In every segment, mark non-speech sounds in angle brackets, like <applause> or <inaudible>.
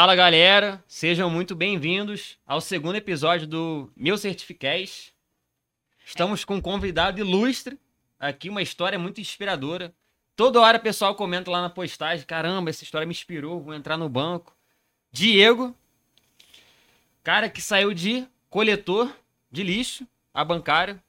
Fala galera, sejam muito bem-vindos ao segundo episódio do Meu Certificais. Estamos com um convidado ilustre aqui, uma história muito inspiradora. Toda hora o pessoal comenta lá na postagem: caramba, essa história me inspirou, vou entrar no banco. Diego, cara que saiu de coletor de lixo a bancário.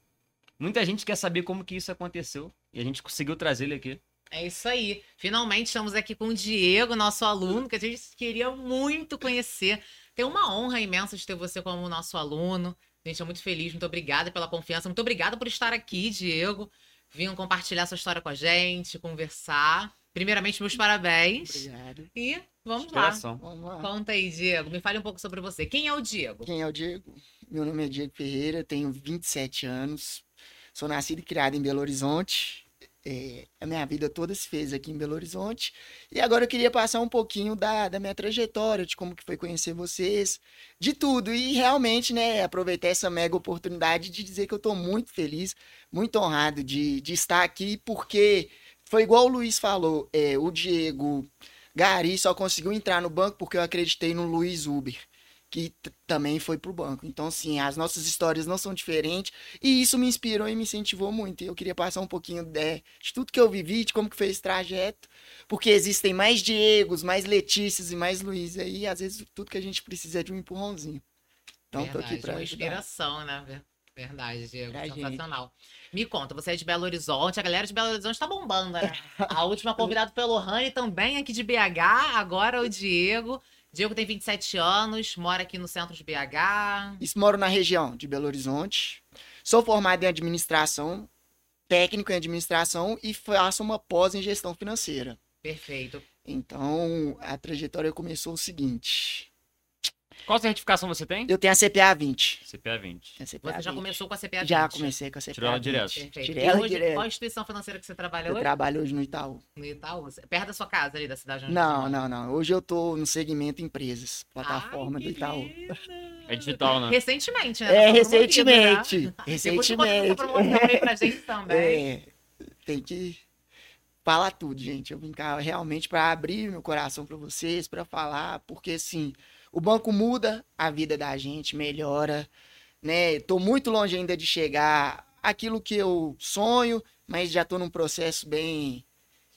Muita gente quer saber como que isso aconteceu e a gente conseguiu trazer ele aqui. É isso aí. Finalmente estamos aqui com o Diego, nosso aluno, que a gente queria muito conhecer. Tem uma honra imensa de ter você como nosso aluno. A gente é muito feliz, muito obrigada pela confiança. Muito obrigada por estar aqui, Diego. Vinham compartilhar sua história com a gente, conversar. Primeiramente, meus parabéns. Obrigado. E vamos lá. Inspiração. Vamos lá. Conta aí, Diego. Me fale um pouco sobre você. Quem é o Diego? Quem é o Diego? Meu nome é Diego Ferreira, tenho 27 anos, sou nascido e criado em Belo Horizonte. É, a minha vida toda se fez aqui em Belo Horizonte. E agora eu queria passar um pouquinho da, da minha trajetória, de como que foi conhecer vocês, de tudo. E realmente, né, aproveitar essa mega oportunidade de dizer que eu estou muito feliz, muito honrado de, de estar aqui, porque foi igual o Luiz falou, é, o Diego Gari só conseguiu entrar no banco porque eu acreditei no Luiz Uber que também foi pro banco. Então, assim, as nossas histórias não são diferentes e isso me inspirou e me incentivou muito. E eu queria passar um pouquinho de, de tudo que eu vivi, de como que foi esse trajeto, porque existem mais Diegos, mais Letícias e mais Luiz aí, e às vezes tudo que a gente precisa é de um empurrãozinho. Então, tô aqui Verdade, pra uma ajudar. inspiração, né? Ver- Verdade, Diego. Pra gente. Sensacional. Me conta, você é de Belo Horizonte. A galera de Belo Horizonte tá bombando, né? A última <laughs> convidada pelo Rani também aqui de BH. Agora o Diego. Diego tem 27 anos, mora aqui no centro de BH. Isso, moro na região de Belo Horizonte. Sou formado em administração, técnico em administração e faço uma pós em gestão financeira. Perfeito. Então, a trajetória começou o seguinte. Qual certificação você tem? Eu tenho a CPA 20. CPA 20. Tenho a CPA Você já 20. começou com a CPA Já 20. comecei com a CPA Tirou ela 20. direto. Perfeito. Tirei E ela hoje, direto. qual instituição financeira que você trabalha Eu hoje? trabalho hoje no Itaú. No Itaú. Perto da sua casa ali, da cidade onde Não, você não, não. Hoje eu tô no segmento empresas, plataforma Ai, do Itaú. É digital, né? Recentemente, né? É, Tá recentemente. né? Depois você conta essa Recentemente. promoção aí pra gente também. É, tem que falar tudo, gente. Eu vim cá realmente para abrir meu coração para vocês, para falar, porque assim, o banco muda a vida da gente, melhora, né? Tô muito longe ainda de chegar aquilo que eu sonho, mas já tô num processo bem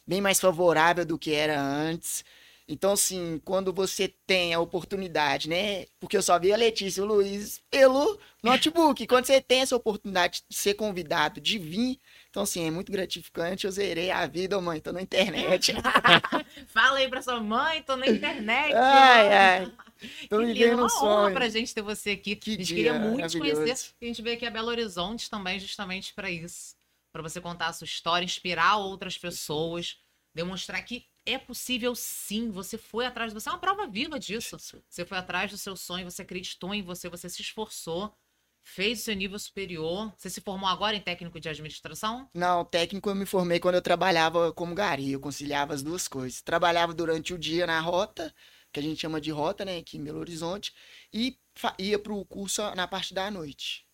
bem mais favorável do que era antes. Então, assim, quando você tem a oportunidade, né? Porque eu só vi a Letícia e o Luiz pelo notebook. Quando você tem essa oportunidade de ser convidado, de vir, então, assim, é muito gratificante. Eu zerei a vida, mãe, tô na internet. <laughs> Fala aí pra sua mãe, tô na internet. ai, ai. <laughs> Tô Que lindo, uma um sonho. honra pra gente ter você aqui. Que a gente dia queria muito te conhecer. A gente veio aqui a Belo Horizonte também justamente pra isso. Pra você contar a sua história, inspirar outras pessoas, demonstrar que é possível sim. Você foi atrás, você é uma prova viva disso. Você foi atrás do seu sonho, você acreditou em você, você se esforçou, fez seu nível superior. Você se formou agora em técnico de administração? Não, técnico eu me formei quando eu trabalhava como gari, eu conciliava as duas coisas. Trabalhava durante o dia na rota, que a gente chama de rota, né, aqui em Belo Horizonte, e ia para o curso na parte da noite.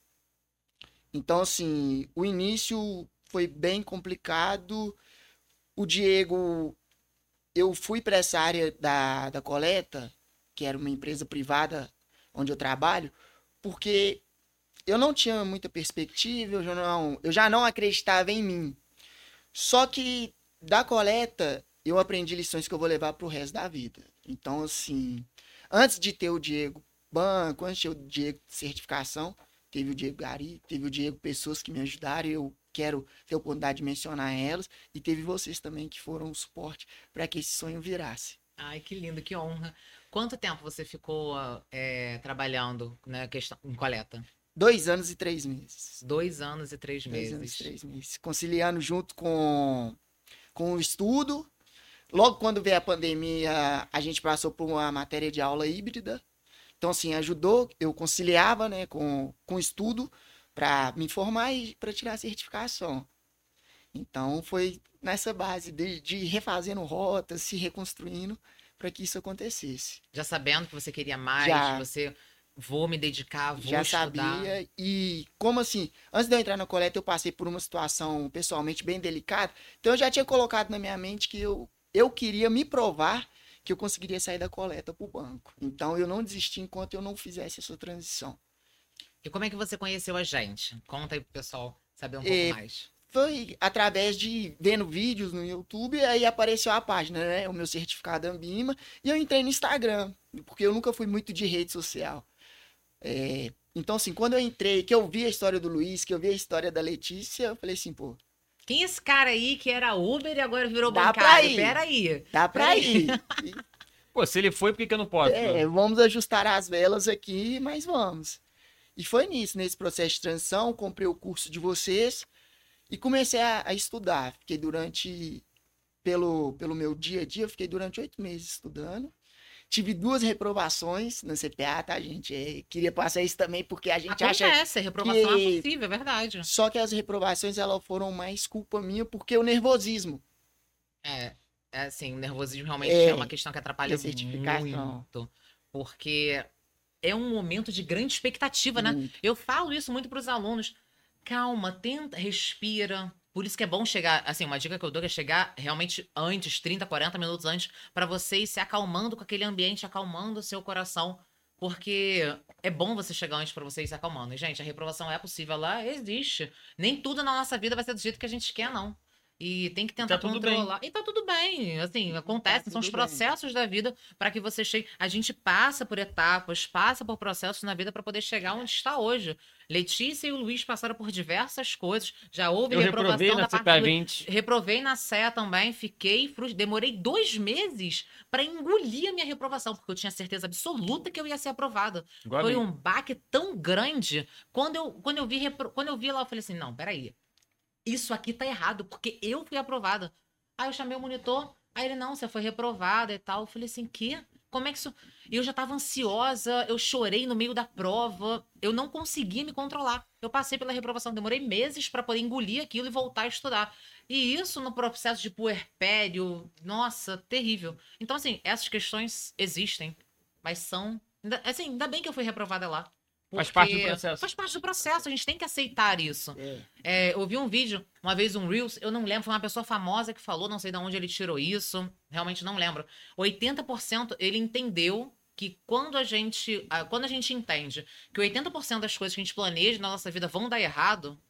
Então, assim, o início foi bem complicado. O Diego, eu fui para essa área da, da coleta, que era uma empresa privada onde eu trabalho, porque eu não tinha muita perspectiva, eu já não, eu já não acreditava em mim. Só que da coleta eu aprendi lições que eu vou levar pro resto da vida. Então, assim, antes de ter o Diego Banco, antes de ter o Diego Certificação, teve o Diego Gari, teve o Diego Pessoas que me ajudaram, eu quero ter a oportunidade de mencionar elas, e teve vocês também que foram o suporte para que esse sonho virasse. Ai, que lindo, que honra. Quanto tempo você ficou é, trabalhando na questão em coleta? Dois anos e três meses. Dois anos e três Dois meses. anos e três meses. Conciliando junto com, com o estudo. Logo quando veio a pandemia, a gente passou por uma matéria de aula híbrida. Então, assim, ajudou. Eu conciliava né, com, com o estudo para me formar e para tirar a certificação. Então, foi nessa base de, de refazendo rotas, se reconstruindo para que isso acontecesse. Já sabendo que você queria mais, Já. você vou me dedicar, vou já estudar. sabia. E como assim, antes de eu entrar na coleta, eu passei por uma situação pessoalmente bem delicada. Então eu já tinha colocado na minha mente que eu, eu queria me provar que eu conseguiria sair da coleta para o banco. Então eu não desisti enquanto eu não fizesse essa transição. E como é que você conheceu a gente? Conta aí pro pessoal saber um pouco É, mais. Foi através de vendo vídeos no YouTube, aí apareceu a página, né? O meu certificado Ambima, e eu entrei no Instagram, porque eu nunca fui muito de rede social. É, então, assim, quando eu entrei, que eu vi a história do Luiz, que eu vi a história da Letícia, eu falei assim, pô, Quem é esse cara aí que era Uber e agora virou Dá pra bancário? ir. Peraí. dá pra ir. <laughs> Pô, se ele foi, por que, que eu não posso? É, vamos ajustar as velas aqui, mas vamos. E foi nisso, nesse processo de transição, comprei o curso de vocês e comecei a, a estudar. Fiquei durante, pelo, pelo meu dia a dia, eu fiquei durante oito meses estudando. Tive duas reprovações na CPA, tá, gente? É, queria passar isso também, porque a gente acha. Acontece, reprovação que- é possível, é verdade. Só que as reprovações elas foram mais culpa minha, porque o nervosismo. É, é assim, o nervosismo realmente É, é, uma questão que atrapalha e certificação. muito. Porque é um momento de grande expectativa, né? Muito. Eu falo isso muito para os alunos. Calma, tenta, respira. Por isso que é bom chegar, assim, uma dica que eu dou é chegar realmente antes, 30, 40 minutos antes, para você ir se acalmando com aquele ambiente, acalmando o seu coração. Porque é bom você chegar antes para você ir se acalmando. E, gente, a reprovação é possível, ela existe. Nem tudo na nossa vida vai ser do jeito que a gente quer, não. E tem que tentar tá controlar. E tá tudo bem. Assim, acontece, são os tudo bem. processos da vida para que você chegue. A gente passa por etapas, passa por processos na vida para poder chegar onde está hoje. Letícia e o Luiz passaram por diversas coisas. Já houve Eu reprovação reprovei na da parte do CPA 20. Reprovei na CEA também, fiquei frus- Demorei dois meses para engolir a minha reprovação, porque eu tinha certeza absoluta que eu ia ser aprovada. Igual Foi um baque tão grande. Quando eu, quando eu vi repro- quando eu vi lá, eu falei assim: não, peraí. Isso aqui tá errado, porque eu fui aprovada. Aí eu chamei o monitor, aí ele, não, você foi reprovada e tal. Eu falei assim, quê? Como é que isso. Eu já tava ansiosa, eu chorei no meio da prova, eu não conseguia me controlar. Eu passei pela reprovação, demorei meses para poder engolir aquilo e voltar a estudar. E isso no processo de puerpério, nossa, terrível. Então, assim, essas questões existem, mas são. Assim, ainda bem que eu fui reprovada lá. Faz parte do processo. Faz parte do processo, a gente tem que aceitar isso. É. É, eu vi um vídeo, uma vez um Reels, eu não lembro, foi uma pessoa famosa que falou, não sei de onde ele tirou isso, realmente não lembro. 80% ele entendeu que quando a gente, quando a gente entende que 80% das coisas que a gente planeja na nossa vida vão dar errado,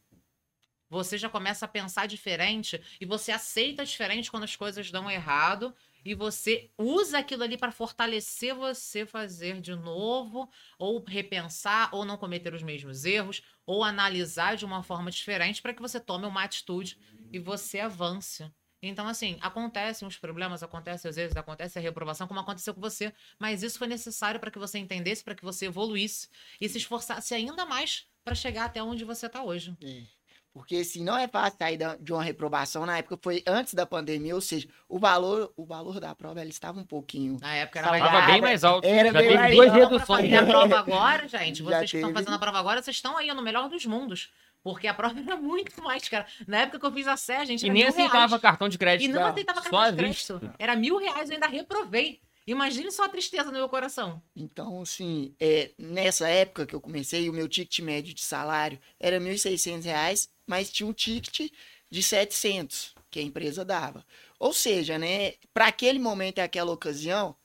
você já começa a pensar diferente e você aceita diferente quando as coisas dão errado e você usa aquilo ali para fortalecer você fazer de novo ou repensar ou não cometer os mesmos erros ou analisar de uma forma diferente para que você tome uma atitude e você avance. Então, assim, acontecem os problemas, acontecem os erros, acontece a reprovação, como aconteceu com você, mas isso foi necessário para que você entendesse, para que você evoluísse e se esforçasse ainda mais para chegar até onde você está hoje. É. Porque assim, não é fácil sair da- de uma reprovação. Na época foi antes da pandemia, ou seja, o valor, o valor da prova ela estava um pouquinho. Na época era Tava bem mais alto. Era Já bem teve mais duas reduções. fazer a <laughs> prova agora, gente, Já vocês que estão teve. fazendo a prova agora, vocês estão aí no melhor dos mundos. Porque a prova era muito mais cara. Na época que eu fiz a Sé, gente, E era nem mil aceitava reais. cartão de crédito. E não aceitava cartão de crédito. Era mil reais, eu ainda reprovei. Imagine só a tristeza no meu coração. Então, assim, é, nessa época que eu comecei, o meu ticket médio de salário era 1.600 reais, mas tinha um ticket de 700 que a empresa dava. Ou seja, né, para aquele momento e aquela ocasião,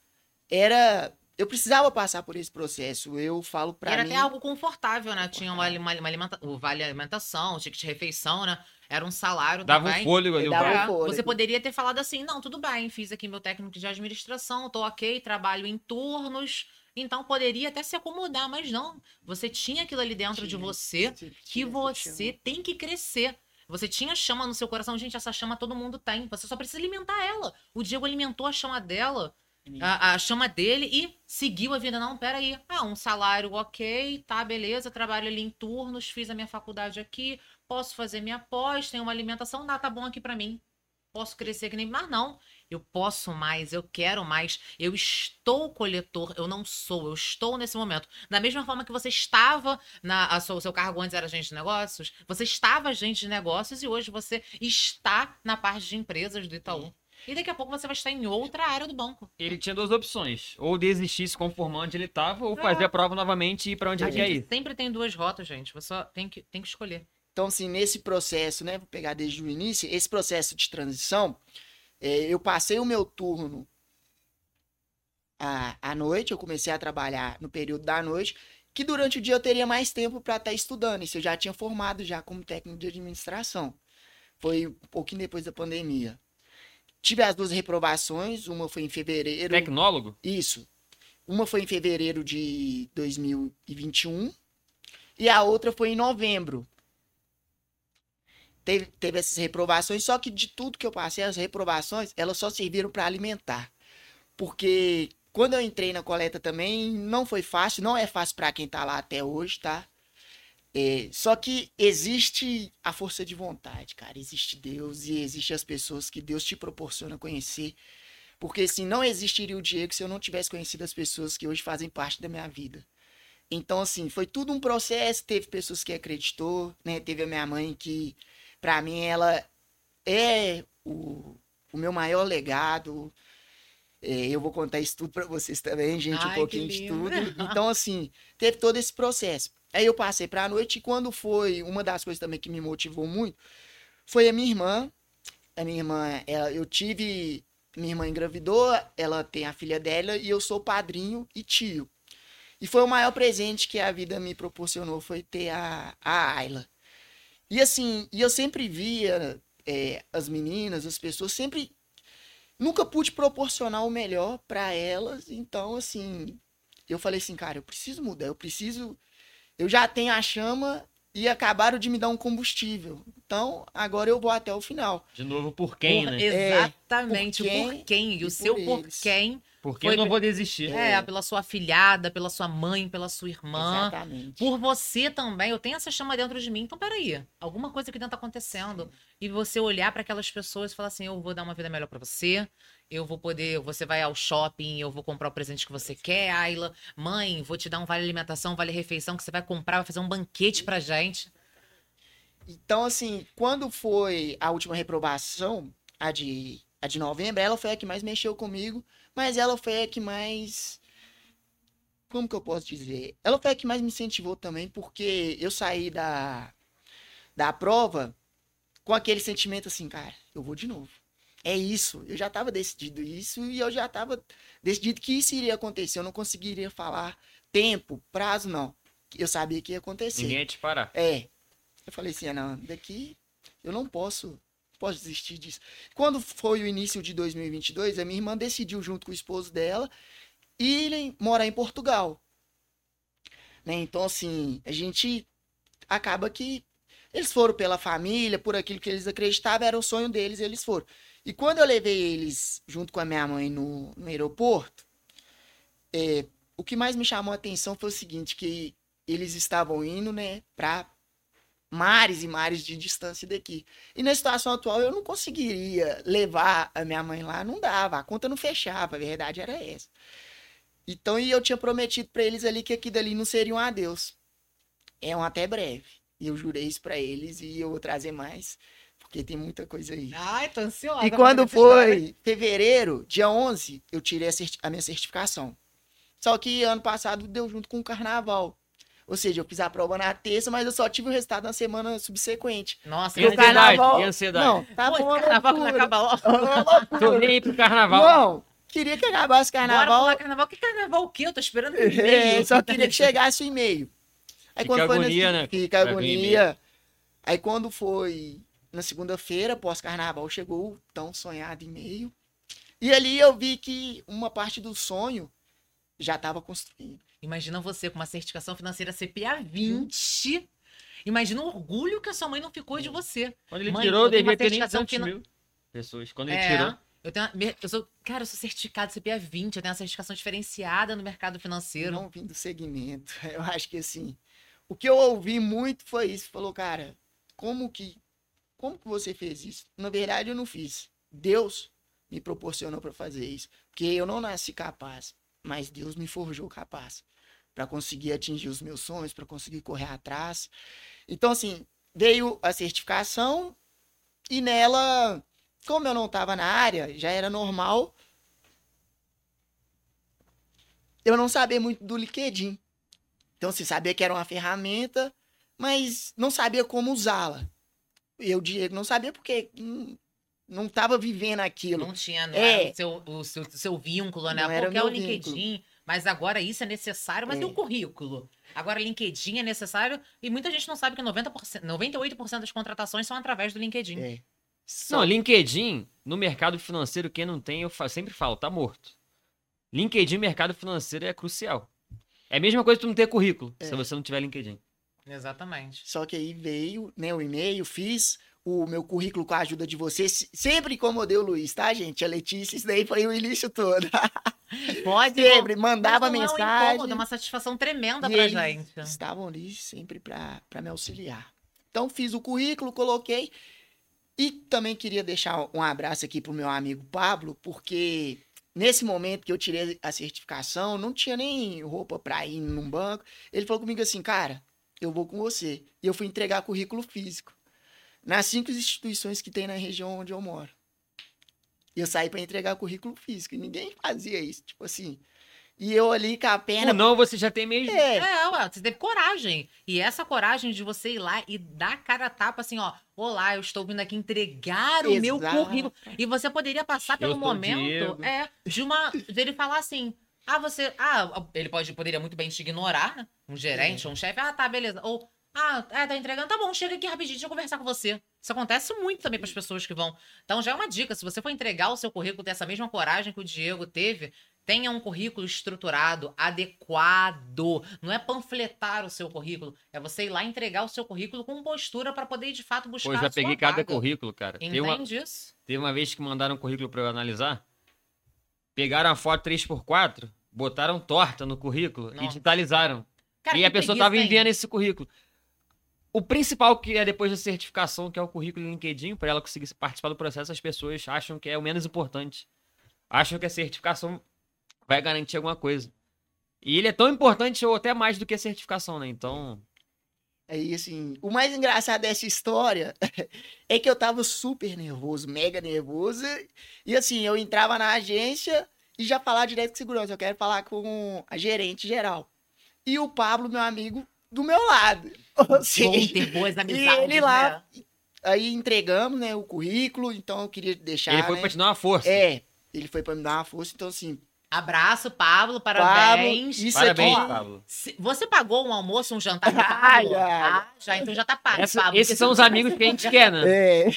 era eu precisava passar por esse processo. Eu falo para era mim, até algo confortável, né? Tinha uma, uma, uma alimenta... o vale alimentação, o ticket de refeição, né? Era um salário Dava também. um fôlego ali. Dava um fôlego. você poderia ter falado assim, não, tudo bem, fiz aqui meu técnico de administração, tô ok, trabalho em turnos, então poderia até se acomodar, mas não. Você tinha aquilo ali dentro de Tinha, você você que tinha essa você tem que crescer. Você tinha chama no seu coração, gente, essa chama todo mundo tem. Você só precisa alimentar ela. O Diego alimentou a chama dela, a, a chama dele e seguiu a vida. Não, peraí. Ah, um salário ok, tá, beleza. Trabalho ali em turnos, fiz a minha faculdade aqui, posso fazer minha pós, tenho uma alimentação, dá, tá bom aqui pra mim. Posso crescer que nem. Mas não, eu posso mais, eu quero mais. Eu estou coletor, eu não sou, eu estou nesse momento. Da mesma forma que você estava, na, a sua- o seu cargo antes era agente de negócios, você estava agente de negócios e hoje você está na parte de empresas do Itaú. E daqui a pouco você vai estar em outra área do banco. Ele tinha duas opções. Ou desistir, se conformar onde ele tava, ou É. fazer a prova novamente e ir pra onde A ele quer ir. sempre tem duas rotas, gente. Você só tem que, tem que escolher. Então, assim, nesse processo, né? Vou pegar desde o início, esse processo de transição, é, eu passei o meu turno à, à noite, eu comecei a trabalhar no período da noite, que durante o dia eu teria mais tempo para estar estudando. Isso eu já tinha formado já como técnico de administração. Foi um pouquinho depois da pandemia. Tive as duas reprovações, uma foi em fevereiro. Tecnólogo? Isso. Uma foi em fevereiro de 2021 e a outra foi em novembro. Teve, teve essas reprovações, só que de tudo que eu passei, as reprovações, elas só serviram para alimentar. Porque quando eu entrei na coleta também, não foi fácil, não é fácil para quem tá lá até hoje, tá? É, só que existe a força de vontade, cara. Existe Deus e existe as pessoas que Deus te proporciona conhecer. Porque assim, não existiria o Diego se eu não tivesse conhecido as pessoas que hoje fazem parte da minha vida. Então, assim, foi tudo um processo. Teve pessoas que acreditou, né? Teve a minha mãe que, para mim, ela é o, o meu maior legado. É, eu vou contar isso tudo para vocês também, gente, Ai, um pouquinho de tudo. Então, assim, teve todo esse processo. Aí eu passei pra noite e quando foi, uma das coisas também que me motivou muito, foi a minha irmã. A minha irmã, ela, eu tive, minha irmã engravidou, ela tem a filha dela e eu sou padrinho e tio. E foi o maior presente que a vida me proporcionou, foi ter a, a Ayla. E assim, e eu sempre via é, as meninas, as pessoas, sempre nunca pude proporcionar o melhor para elas. Então, assim, eu falei assim, cara, eu preciso mudar, eu preciso. Eu já tenho a chama e acabaram de me dar um combustível. Então, agora eu vou até o final. De novo, por quem, Por- né? Exatamente, por o quem por quem. E e o seu por por quem. Porque Foi eu não vou desistir. É, pela sua afilhada, pela sua mãe, pela sua irmã. Exatamente. Por você também, eu tenho essa chama dentro de mim. Então, peraí, alguma coisa aqui dentro tá acontecendo. E você olhar para aquelas pessoas e falar assim: eu vou dar uma vida melhor para você. Eu vou poder, você vai ao shopping, eu vou comprar o presente que você quer, Ayla. Mãe, vou te dar um vale alimentação, vale refeição que você vai comprar, vai fazer um banquete pra gente. Então, assim, quando foi a última reprovação, a de, a de novembro, ela foi a que mais mexeu comigo, mas ela foi a que mais. Como que eu posso dizer? Ela foi a que mais me incentivou também, porque eu saí da, da prova com aquele sentimento assim, cara, eu vou de novo. É isso, eu já estava decidido isso e eu já estava decidido que isso iria acontecer. Eu não conseguiria falar tempo, prazo, não. Eu sabia que ia acontecer. Ninguém ia te parar. É. Eu falei assim, não, daqui eu não posso, posso desistir disso. Quando foi o início de 2022, a minha irmã decidiu junto com o esposo dela irem morar em Portugal. Né? Então, assim, a gente acaba que eles foram pela família, por aquilo que eles acreditavam, era o sonho deles, eles foram. E quando eu levei eles junto com a minha mãe no, no aeroporto, é, o que mais me chamou a atenção foi o seguinte, que eles estavam indo, né, pra mares e mares de distância daqui. E na situação atual eu não conseguiria levar a minha mãe lá, não dava, a conta não fechava, a verdade era essa. Então, e eu tinha prometido pra eles ali que aqui dali não seria um adeus. É um até breve. E eu jurei isso pra eles e eu vou trazer mais, porque tem muita coisa aí. Ai, tô ansiosa. E quando foi fevereiro, dia 11, eu tirei a, a minha certificação. Só que ano passado deu junto com o carnaval. Ou seja, eu fiz a prova na terça, mas eu só tive o resultado na semana subsequente. Nossa, E ansiedade? carnaval- E ansiedade? Não, tá Pô, bom. carnaval que não acaba logo. <laughs> Tô nem pro carnaval. Não, queria que acabasse o Bora carnaval. pular carnaval. Que carnaval o quê? Eu tô esperando o É, e-mail. só queria que chegasse o e-mail. Aí Fica quando foi agonia, na... né? Fica agonia. Aí quando foi na segunda-feira, pós-carnaval, chegou o tão sonhado e-mail. E ali eu vi que uma parte do sonho já estava construindo. Imagina você com uma certificação financeira CPA 20. Imagina o orgulho que a sua mãe não ficou de você. Quando ele Mãe, tirou, devia uma ter nem certificação 200 fina- mil pessoas. Quando ele É, tirou. Eu tenho, uma- eu sou, cara, eu sou certificado CPA 20, eu tenho uma certificação diferenciada no mercado financeiro. não vim do segmento. <laughs> Eu acho que assim, o que eu ouvi muito foi isso. Falou, cara, como que, como que você fez isso? Na verdade, eu não fiz. Deus me proporcionou para fazer isso, porque eu não nasci capaz, mas Deus me forjou capaz para conseguir atingir os meus sonhos, para conseguir correr atrás. Então, assim, veio a certificação e nela, como eu não estava na área, já era normal eu não sabia muito do LinkedIn. Então, assim, sabia que era uma ferramenta, mas não sabia como usá-la. Eu, Diego, não sabia porque hum, não tava vivendo aquilo. Não tinha, não É. era o seu, o seu, seu vínculo, né? Não era Porque é o LinkedIn. Mas agora isso é necessário, mas É. e o currículo? Agora, LinkedIn é necessário e muita gente não sabe que 90%, 98% das contratações são através do LinkedIn. É. Não, Só- LinkedIn, no mercado financeiro, quem não tem, eu sempre falo, tá morto. LinkedIn, mercado financeiro, é crucial. É a mesma coisa que tu não ter currículo, É. se você não tiver LinkedIn. Exatamente. Só que aí veio, né, o e-mail, fiz o meu currículo com a ajuda de vocês. Sempre incomodei o Luiz, tá, gente? A Letícia, isso daí foi o início todo. <laughs> Pode. Sempre mandava não É um mensagem. incômodo, é uma satisfação tremenda pra eles gente. estavam ali sempre para me auxiliar. Então fiz o currículo, coloquei e também queria deixar um abraço aqui pro meu amigo Pablo, porque nesse momento que eu tirei a certificação, não tinha nem roupa para ir num banco. Ele falou comigo assim, cara, eu vou com você. E eu fui entregar currículo físico nas cinco instituições que tem na região onde eu moro. E eu saí para entregar currículo físico e ninguém fazia isso, tipo assim. E eu ali com a pena Ou não, você já tem mesmo. é, É, ué, você teve coragem. E essa coragem de você ir lá e dar cara a tapa assim, ó. Olá, eu estou vindo aqui entregar o meu Exato. currículo. E você poderia passar Eu pelo momento Diego. é, de uma. dele falar assim. Ah, você. Ah, ele pode, poderia muito bem te ignorar, né? Um gerente, um chefe. Ah, tá, beleza. Ou. Ah, é, tá entregando? Tá bom, chega aqui rapidinho, deixa eu conversar com você. Isso acontece muito também para as pessoas que vão. Então já é uma dica, se você for entregar o seu currículo, ter essa mesma coragem que o Diego teve, tenha um currículo estruturado, adequado. Não é panfletar o seu currículo, é você ir lá entregar o seu currículo com postura para poder de fato buscar Pô, eu já peguei cada vaga. currículo, cara. Uma, Entende isso? teve uma vez que mandaram um currículo pra eu analisar. Pegaram a foto 3x4, botaram torta no currículo e Nossa. digitalizaram. Cara, e a pessoa tava enviando esse currículo. O principal que é depois da certificação, que é o currículo LinkedIn, para ela conseguir participar do processo, as pessoas acham que é o menos importante. Acham que a certificação vai garantir alguma coisa. E ele é tão importante ou até mais do que a certificação, né? Então, Aí, assim, o mais engraçado dessa história <laughs> é que eu tava super nervoso, mega nervoso. E assim, eu entrava na agência e já falava direto com segurança. Eu quero falar com a gerente geral. E o Pablo, meu amigo, do meu lado. Ou Bom <laughs> ter boas e amizades, ele lá. né? Aí entregamos, né, o currículo. Então eu queria deixar. ele foi né? pra te dar uma força. É, ele foi pra me dar uma força. Então, assim, Abraço, Pablo, Pablo, parabéns. isso Parabéns, aqui. Pablo. Você pagou um almoço, um jantar? pra <laughs> Ah, Pablo? já. Ah, já, então já tá pago. Essa- Pablo, esses são os amigos que a gente quer, né? <laughs> É,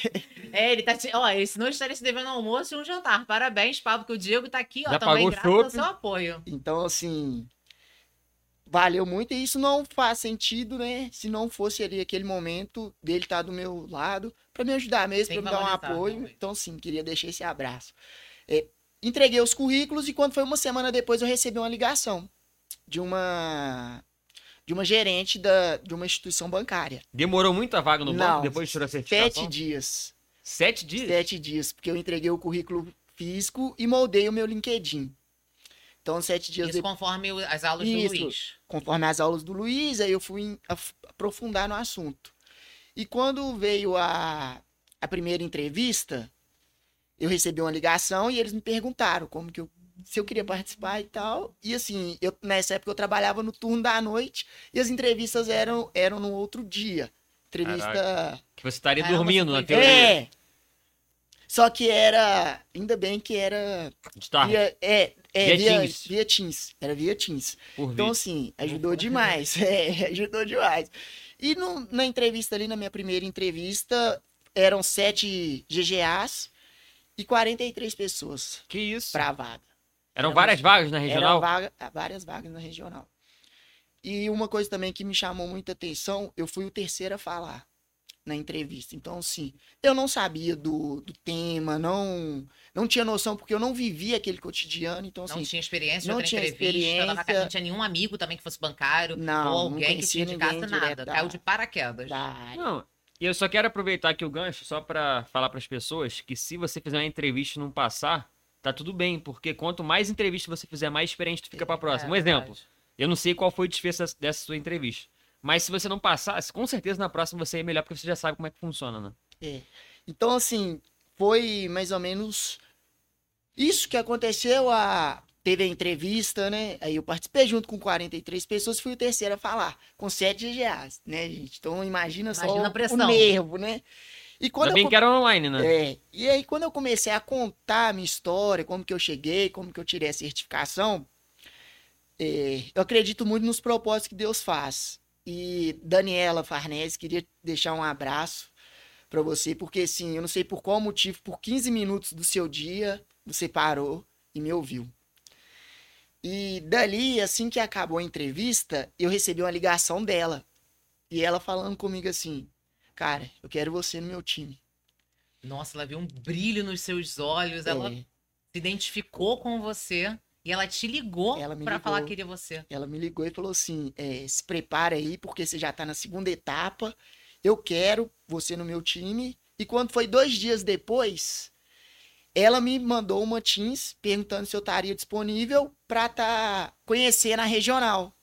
É, ele tá te... Ó, ele senão estaria se devendo um almoço e um jantar. Parabéns, Pablo, que o Diego tá aqui, ó, Já também pagou o graças ao seu apoio. Então, assim, valeu muito e isso não faz sentido, né? Se não fosse ali aquele momento dele estar do meu lado para me ajudar mesmo, para me dar um apoio. Então, sim, queria deixar esse abraço. É, entreguei os currículos e quando foi uma semana depois eu recebi uma ligação de uma de uma gerente da, de uma instituição bancária. Demorou muito a vaga no banco Não, depois de tirar a certificação? Sete dias. Sete dias? Sete dias, porque eu entreguei o currículo físico e moldei o meu LinkedIn. Então, sete dias Isso depois. conforme o- as aulas Isso. do Luiz. conforme as aulas do Luiz, aí eu fui aprofundar no assunto. E quando veio a, a primeira entrevista, eu recebi uma ligação e eles me perguntaram como que eu, se eu queria participar e tal. E assim, eu, nessa época eu trabalhava no turno da noite e as entrevistas eram, eram no outro dia. Entrevista. Que você estaria Caramba, dormindo você na teoria. É! Só que era. Ainda bem que era. De tarde, Via, é, é, Via via, Teams. via Teams. Era via Teams. por Então, vídeo. assim, ajudou demais. <laughs> É, ajudou demais. E no- na entrevista ali, na minha primeira entrevista, eram sete GGAs e 43 pessoas Que isso? para a vaga. Eram Era várias vagas na Eram regional? vaga, várias vagas na regional. E uma coisa também que me chamou muita atenção, eu fui o terceiro a falar na entrevista. Então, assim, eu não sabia do, do tema, não não tinha noção, porque eu não vivia aquele cotidiano. Então, Não assim, tinha experiência não tinha entrevista, não, experiência. não tinha nenhum amigo também que fosse bancário, Não, ou não alguém que te indicasse nada. da- Caiu de paraquedas. da. Não, e eu só quero aproveitar aqui o gancho só pra falar pras pessoas que se você fizer uma entrevista e não passar, tá tudo bem, porque quanto mais entrevista você fizer, mais experiente tu fica pra próxima. Um É, exemplo, verdade. eu não sei qual foi o desfecho dessa sua entrevista, mas se você não passar, com certeza na próxima você é melhor porque você já sabe como é que funciona, né? Então, assim, foi mais ou menos isso que aconteceu. A... Teve a entrevista, né? Aí eu participei junto com 43 pessoas, fui o terceiro a falar, com 7 GGAs, né, gente? Então imagina, só Imagina a o- pressão. o nervo, né? E quando Ainda eu que era online, né? É, e aí quando eu comecei a contar a minha história, como que eu cheguei, como que eu tirei a certificação, é, eu acredito muito nos propósitos que Deus faz. E Daniela Farnese, queria deixar um abraço pra você, porque assim, eu não sei por qual motivo, por 15 minutos do seu dia, você parou e me ouviu. E dali, assim que acabou a entrevista, eu recebi uma ligação dela. E ela falando comigo assim, cara, eu quero você no meu time. Nossa, ela viu um brilho nos seus olhos, ela É. se identificou com você e ela te ligou ligou. falar que queria você. Ela me ligou e falou assim: é, se prepara aí, porque você já tá na segunda etapa. Eu quero você no meu time. E quando foi dois dias depois, ela me mandou uma Teams perguntando se eu estaria disponível para tá conhecendo a regional.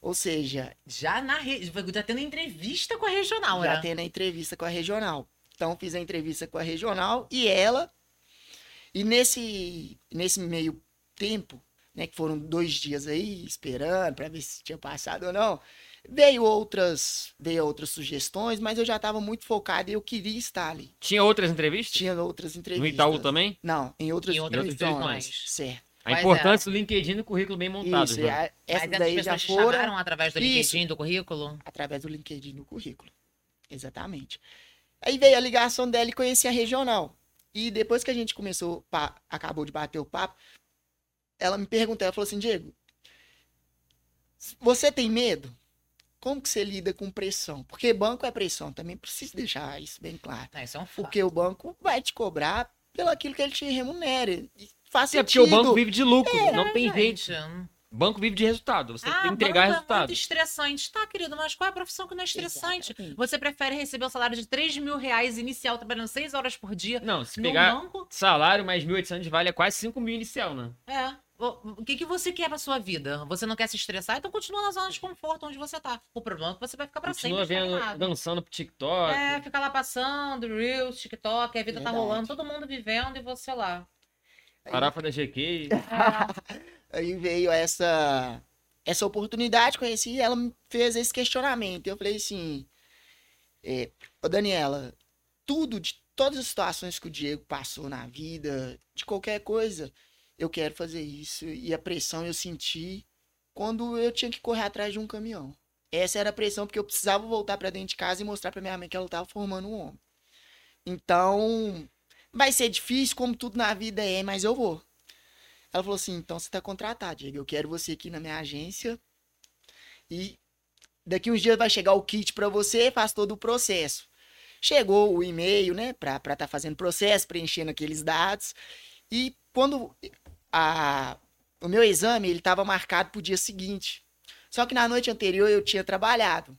Ou seja, Já na re... já tendo entrevista com a regional, já né? tendo a entrevista com a regional. Então fiz a entrevista com a regional e ela. E nesse, nesse meio tempo, né, que foram dois dias aí esperando para ver se tinha passado ou não, veio outras, veio outras sugestões, mas eu já estava muito focado e eu queria estar ali. Tinha outras entrevistas? Tinha outras No entrevistas. Itaú também? Não, em outras, Em outras divisões. Certo. A Quais importância do LinkedIn do currículo bem montado. Isso, já. a- essas Mas daí já foram chamaram através do Isso. LinkedIn, do currículo? através do LinkedIn no currículo. Exatamente. Aí veio a ligação dela e conheci a regional. E depois que a gente começou, pa- acabou de bater o papo, ela me perguntou, ela falou assim, Diego, você tem medo? Como que você lida com pressão? Porque banco é pressão, também preciso deixar isso bem claro. Ah, isso é um fato. Porque o banco vai te cobrar pelo aquilo que ele te remunera. E faz É porque o banco vive de lucro, não tem jeito. Banco vive de resultado, você tem Ah, que entregar banco É resultado. muito estressante. Tá, querido, mas qual é a profissão que não é estressante? Exatamente. Você prefere receber o salário de 3 mil reais inicial, trabalhando 6 horas por dia Não, se no pegar banco? salário mais 1.800 vale é quase 5 mil inicial, né? É. O, que, que você quer pra sua vida? Você não quer se estressar? Então continua na zona de conforto onde você tá. O problema é que você vai ficar pra Continua sempre vendo, estagnado. dançando pro TikTok. É, fica lá passando, Reels, TikTok, a vida tá Verdade. rolando, todo mundo vivendo e você lá. Farofa da GQ. <laughs> Aí veio essa essa oportunidade, conheci e ela me fez esse questionamento. Eu falei assim, é, ô Daniela, tudo de todas as situações que o Diego passou na vida, de qualquer coisa, eu quero fazer isso. E a pressão eu senti quando eu tinha que correr atrás de um caminhão. Essa era a pressão, porque eu precisava voltar pra dentro de casa e mostrar pra minha mãe que ela tava formando um homem. Então, vai ser difícil, como tudo na vida é, mas eu vou. Ela falou assim: então você tá contratado, Diego. Eu quero você aqui na minha agência. E daqui uns dias vai chegar o kit pra você, faz todo o processo. Chegou o e-mail, né, pra estar tá fazendo processo, preenchendo aqueles dados. E quando a, o meu exame, ele tava marcado pro dia seguinte. Só que na noite anterior eu tinha trabalhado.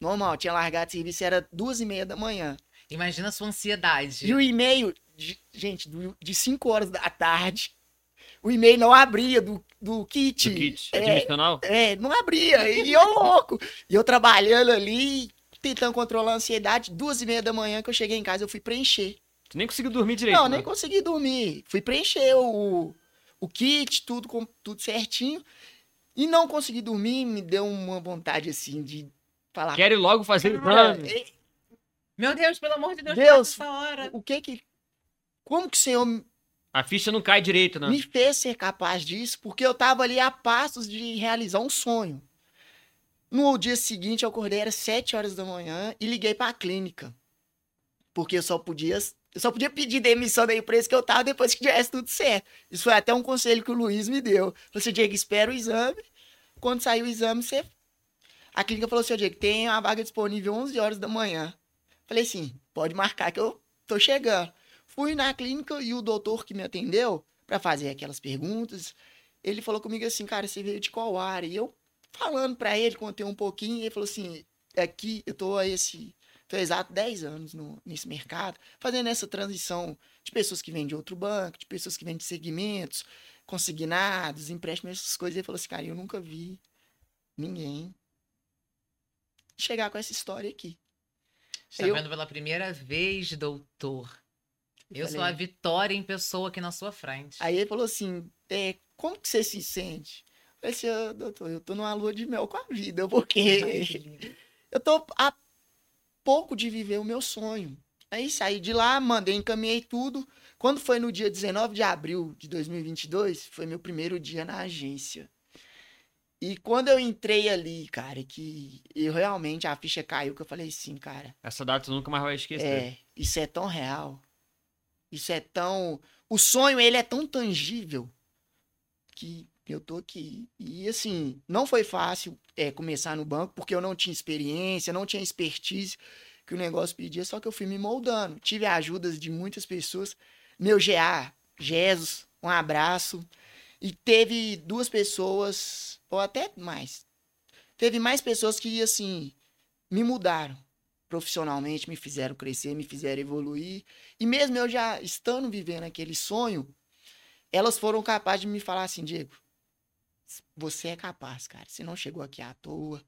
Normal, tinha largado o serviço, era duas e meia da manhã. Imagina a sua ansiedade. E o e-mail, de- gente, do- de 5 horas da tarde, o e-mail não abria do, do kit. Do kit É, admissional. é, não abria. E eu louco. E eu trabalhando ali, tentando controlar a ansiedade. Duas e meia da manhã que eu cheguei em casa, eu fui preencher. Tu nem conseguiu dormir direito. não, né? nem consegui dormir. Fui preencher o, o kit, tudo, com, tudo certinho. E não consegui dormir, me deu uma vontade assim de falar. Quero logo fazer o "Cara, exame. e- Meu Deus, pelo amor de Deus, Deus, passa essa hora. o que que. Como que o Senhor A ficha não cai direito, né? me fez ser capaz disso, porque eu tava ali a passos de realizar um sonho. No dia seguinte, eu acordei, era 7 horas da manhã, e liguei pra clínica. Porque eu só podia, eu só podia pedir demissão da empresa que eu tava depois que tivesse tudo certo. Isso foi até um conselho que o Luiz me deu. Você, Diego, espera o exame. Quando sair o exame, você. A clínica falou assim: "Ô, Diego, tem uma vaga disponível 11 horas da manhã. Falei assim: pode marcar que eu tô chegando. Fui na clínica e o doutor que me atendeu para fazer aquelas perguntas, ele falou comigo assim, cara, você veio de qual área? E eu falando para ele, contei um pouquinho, ele falou assim, aqui eu tô a esse, há exato 10 anos no, nesse mercado, fazendo essa transição de pessoas que vêm de outro banco, de pessoas que vêm de segmentos, consignados, empréstimos, essas coisas. Ele falou assim, cara, eu nunca vi ninguém chegar com essa história aqui. Está Eu- vendo pela primeira vez, doutor. Eu sou a falei- vitória em pessoa aqui na sua frente. Aí ele falou assim: é, como que você se sente? Eu falei assim, "Ô, doutor, eu tô numa lua de mel com a vida, porque <laughs> eu tô a pouco de viver o meu sonho. Aí saí de lá, mandei, encaminhei tudo. Quando foi no dia 19 de abril de 2022, foi meu primeiro dia na agência. E quando eu entrei ali, cara, que eu realmente a ficha caiu, que eu falei assim, cara. Essa data tu nunca mais vai esquecer. É, isso é tão real. Isso é tão. O sonho, ele é tão tangível que eu tô aqui. E assim, não foi fácil é, começar no banco, porque eu não tinha experiência, não tinha expertise que o negócio pedia, só que eu fui me moldando. Tive ajudas de muitas pessoas. Meu GA, Jesus, um abraço. E teve duas pessoas, ou até mais. Teve mais pessoas que, assim, me mudaram profissionalmente, me fizeram crescer, me fizeram evoluir. E mesmo eu já estando vivendo aquele sonho, elas foram capazes de me falar assim, Diego, você é capaz, cara. Você não chegou aqui à toa.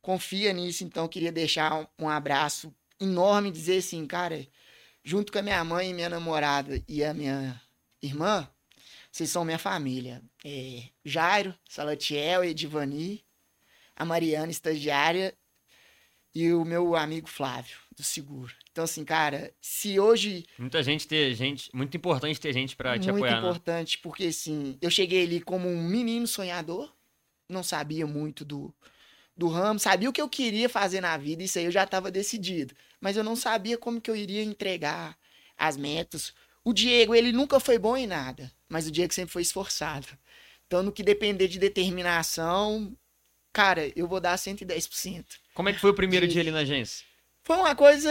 Confia nisso, então queria deixar um abraço enorme, dizer assim, cara, junto com a minha mãe minha namorada e a minha irmã, vocês são minha família. É, Jairo, Salatiel, Edivani, a Mariana, estagiária, e o meu amigo Flávio, do seguro. Então, assim, cara, se hoje. Muita gente ter gente. Muito importante ter gente para te apoiar. Muito né? importante, né? porque, assim, eu cheguei ali como um menino sonhador, não sabia muito do, do ramo, sabia o que eu queria fazer na vida, isso aí eu já estava decidido. Mas eu não sabia como que eu iria entregar as metas. O Diego, ele nunca foi bom em nada, mas o Diego sempre foi esforçado. Então, no que depender de determinação, cara, eu vou dar 110%. Como é que foi o primeiro de... dia ali na agência? Foi uma coisa,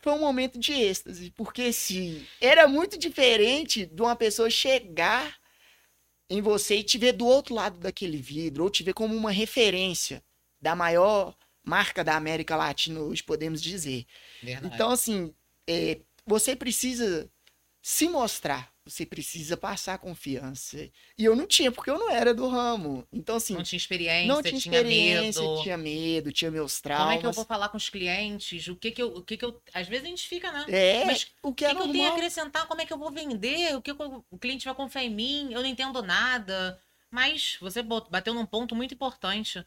foi um momento de êxtase, porque sim, era muito diferente de uma pessoa chegar em você e te ver do outro lado daquele vidro, ou te ver como uma referência da maior marca da América Latina hoje, podemos dizer. Verdade. Então, assim, é, você precisa se mostrar você precisa passar confiança. E eu não tinha, porque eu não era do ramo. Então, assim. Não tinha experiência, não tinha, experiência, medo. tinha medo, tinha meus traumas. Como é que eu vou falar com os clientes? O que que eu. O que que eu às vezes a gente fica, né? É, Mas o que, é que, que eu tenho a acrescentar? Como é que eu vou vender? O que o cliente vai confiar em mim? Eu não entendo nada. Mas você bateu num ponto muito importante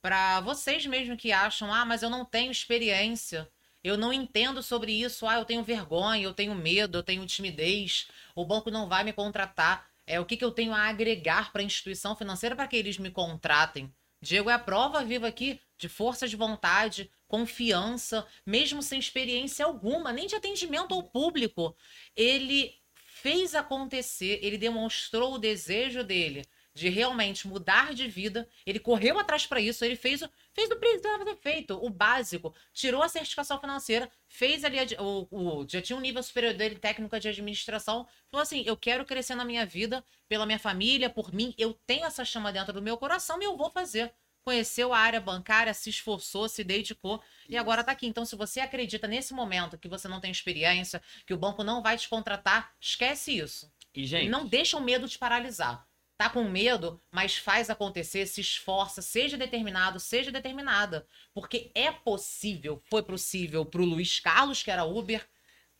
para vocês mesmo que acham, ah, mas eu não tenho experiência. Eu não entendo sobre isso. Ah, eu tenho vergonha, eu tenho medo, eu tenho timidez. O banco não vai me contratar. É o que, que eu tenho a agregar para a instituição financeira para que eles me contratem. Diego é a prova viva aqui de força de vontade, confiança, mesmo sem experiência alguma, nem de atendimento ao público. Ele fez acontecer, ele demonstrou o desejo dele de realmente mudar de vida. Ele correu atrás para isso, ele fez o, fez o precisava ter feito, o básico, tirou a certificação financeira, fez ali, a, o, o, já tinha um nível superior dele, técnica de administração, falou assim, eu quero crescer na minha vida, pela minha família, por mim, eu tenho essa chama dentro do meu coração e eu vou fazer. Conheceu a área bancária, se esforçou, se dedicou e agora está aqui. Então, se você acredita nesse momento que você não tem experiência, que o banco não vai te contratar, esquece isso. E, gente... Não deixa o medo te paralisar tá com medo, mas faz acontecer, se esforça, seja determinado, seja determinada. Porque é possível, foi possível pro Luiz Carlos, que era Uber,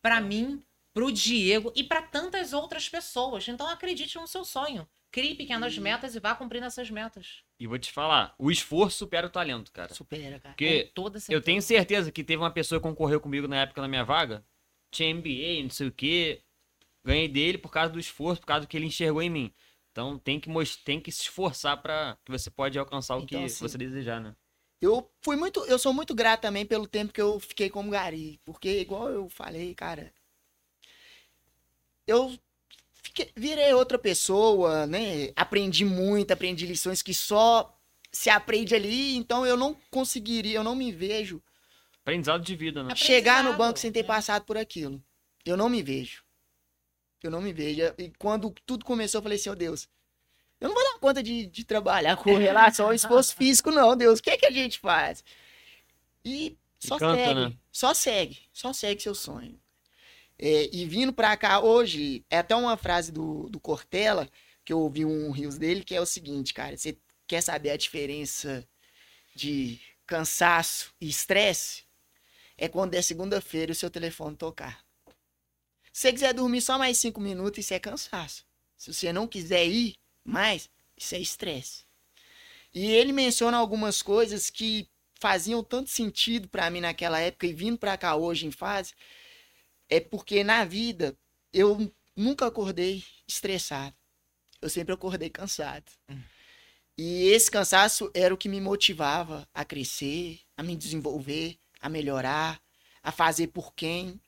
para mim, pro Diego e para tantas outras pessoas. Então acredite no seu sonho. Crie pequenas e... metas e vá cumprindo essas metas. E vou te falar, o esforço supera o talento, cara. Supera, cara. Porque eu tenho certeza que teve uma pessoa que concorreu comigo na época da minha vaga, tinha MBA, não sei o quê. Ganhei dele por causa do esforço, por causa do que ele enxergou em mim. Então tem que, tem que se esforçar para que você pode alcançar o então, que assim, você desejar, né? Eu fui muito, eu sou muito grato também pelo tempo que eu fiquei como gari, porque igual eu falei, cara, eu fiquei, virei outra pessoa, né? Aprendi muito, aprendi lições que só se aprende ali, então eu não conseguiria, eu não me vejo aprendizado de vida, né? Chegar no banco sem ter passado por aquilo. Eu não me vejo eu não me vejo. E quando tudo começou, eu falei assim, oh Deus, eu não vou dar conta de, de trabalhar com relação ao esforço <laughs> físico, não, Deus. O que é que a gente faz? E só Canta, segue, né? só segue, só segue seu sonho. É, e vindo pra cá hoje, é até uma frase do, do Cortella, que eu ouvi um rios dele, que é o seguinte, cara, você quer saber a diferença de cansaço e estresse? É quando é segunda-feira o seu telefone tocar. Se você quiser dormir só mais cinco minutos, isso é cansaço. Se você não quiser ir mais, isso é estresse. E ele menciona algumas coisas que faziam tanto sentido para mim naquela época e vindo para cá hoje em fase. é porque na vida eu nunca acordei estressado. Eu sempre acordei cansado. Hum. E esse cansaço era o que me motivava a crescer, a me desenvolver, a melhorar, a fazer por quem,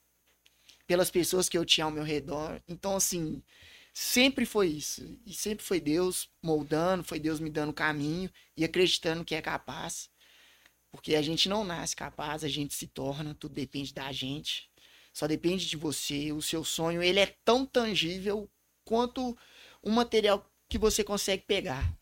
pelas pessoas que eu tinha ao meu redor. Então, assim, sempre foi isso. E sempre foi Deus moldando, foi Deus me dando caminho e acreditando que é capaz. Porque a gente não nasce capaz, a gente se torna, tudo depende da gente. Só depende de você. O seu sonho, ele é tão tangível quanto um material que você consegue pegar.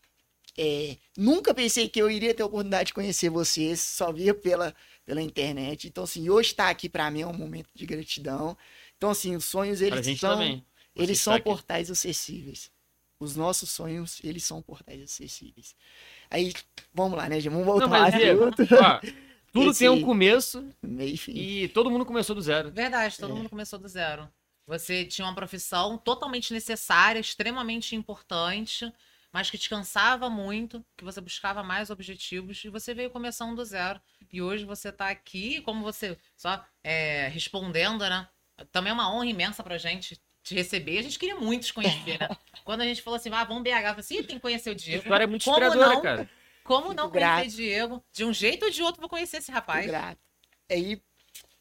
É, nunca pensei que eu iria ter a oportunidade de conhecer vocês, só via pela, pela internet. Então, assim, hoje estar aqui para mim é um momento de gratidão. Então, assim, os sonhos, eles gente são, eles são portais acessíveis. Os nossos sonhos, eles são portais acessíveis. Aí, vamos lá, né, gente? Vamos voltar Não, mas assunto. ó, tudo Esse- <laughs> tem um começo Meio e fim. e todo mundo começou do zero. Verdade, todo É. mundo começou do zero. Você tinha uma profissão totalmente necessária, extremamente importante, mas que te cansava muito, que você buscava mais objetivos e você veio começando do zero. E hoje você tá aqui, como você só é, respondendo, né? Também é uma honra imensa pra gente te receber. A gente queria muito te conhecer, né? <laughs> Quando a gente falou assim, ah, vamos BH, eu falei assim, "Ih, tem que conhecer o A Diego. história é muito Como inspiradora, não? cara. Como Muito não grato. conhecer Diego? De um jeito ou de outro, vou conhecer esse rapaz. grato. Aí,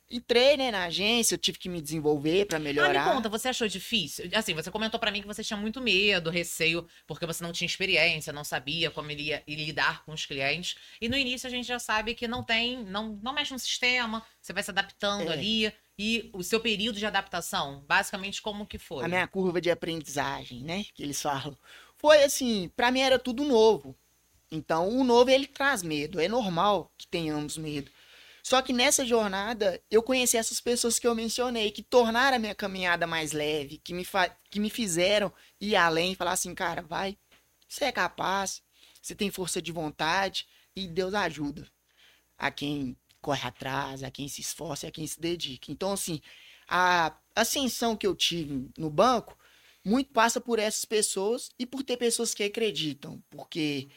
entrei, né, na agência, eu tive que me desenvolver para Ah, me melhorar. conta, você achou difícil? Assim, você comentou pra mim que você tinha muito medo, receio, porque você não tinha experiência, não sabia como ele ia lidar com os clientes. E no início a gente já sabe que não tem, não, não mexe no sistema, você vai se adaptando É. ali. E o seu período de adaptação, basicamente, como que foi? a minha curva de aprendizagem, né? Que eles falam. Foi assim, pra mim era tudo novo. Então, o novo ele traz medo. É normal que tenhamos medo. Só que nessa jornada, eu conheci essas pessoas que eu mencionei, que tornaram a minha caminhada mais leve, que me, que me fizeram ir além falar assim, cara, vai, você é capaz, você tem força de vontade e Deus ajuda a quem corre atrás, a quem se esforça, a quem se dedica. Então, assim, a ascensão que eu tive no banco muito passa por essas pessoas e por ter pessoas que acreditam, porque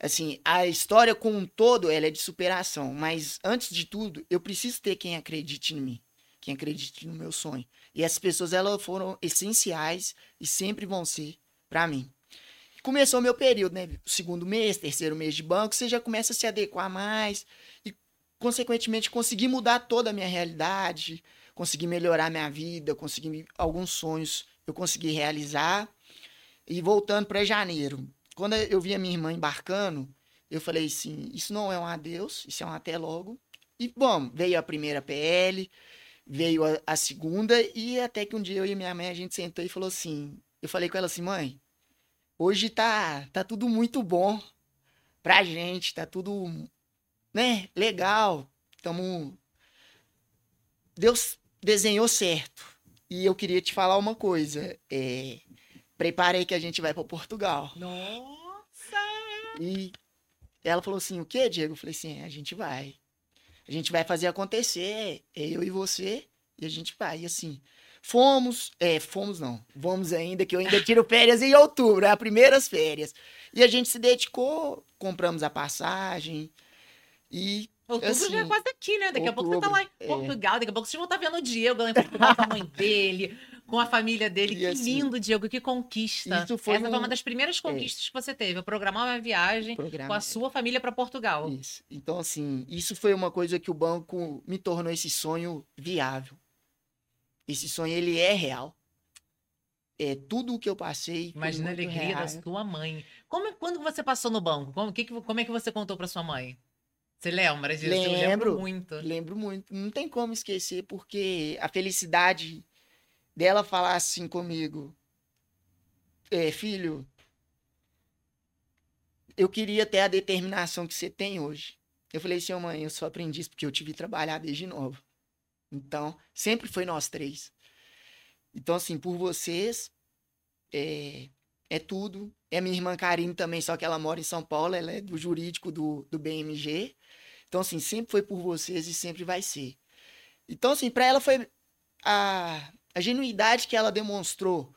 assim, a história como um todo, ela é de superação, mas antes de tudo, eu preciso ter quem acredite em mim, quem acredite no meu sonho. E essas pessoas elas foram essenciais e sempre vão ser para mim. Começou meu período, né? Segundo mês, terceiro mês de banco, você já começa a se adequar mais e consequentemente conseguir mudar toda a minha realidade, conseguir melhorar minha vida, conseguir alguns sonhos eu consegui realizar. E voltando para janeiro, quando eu vi a minha irmã embarcando, eu falei assim: isso não é um adeus, isso é um até logo. E, bom, veio a primeira PL, veio a, a segunda, e até que um dia eu e minha mãe a gente sentou e falou assim: eu falei com ela assim, mãe, hoje tá, tá tudo muito bom pra gente, tá tudo, né, legal, tamo. Deus desenhou certo. E eu queria te falar uma coisa. É, preparei que a gente vai para Portugal. Nossa! E ela falou assim: o que, Diego? Eu falei assim: "É, a gente vai. A gente vai fazer acontecer. É eu e você. E a gente vai. E assim, fomos. É, fomos não. Vamos ainda, que eu ainda tiro férias em outubro, é as primeiras férias. E a gente se dedicou, compramos a passagem. E Outubro já é Assim, quase aqui, né? Daqui a pouco você tá lá em outubro, é. Portugal, daqui a pouco vocês vão estar vendo o Diego lá em Portugal com a mãe dele, com a família dele. E que assim, lindo, Diego, que conquista. isso foi Essa foi um- uma das primeiras conquistas que você teve, programar uma viagem programa. com a sua família para Portugal. Isso. Então, assim, isso foi uma coisa que o banco me tornou esse sonho viável. Esse sonho, ele é real. É tudo o que eu passei. foi Imagina a alegria real. da sua mãe. Como, quando você passou no banco? Como, que, como é que você contou para sua mãe? Você lembra disso? Eu lembro Lembro. muito. Lembro muito. Não tem como esquecer, porque a felicidade dela falar assim comigo: é, filho, eu queria ter a determinação que você tem hoje. Eu falei assim, "Ô, mãe, eu só aprendi isso porque eu tive que trabalhar desde novo. Então, sempre foi nós três. Então, assim, por vocês, é, é tudo. É minha irmã Karine também, só que ela mora em São Paulo, ela é do jurídico do, do BMG. Então, assim, sempre foi por vocês e sempre vai ser. Então, assim, para ela foi a, a genuidade que ela demonstrou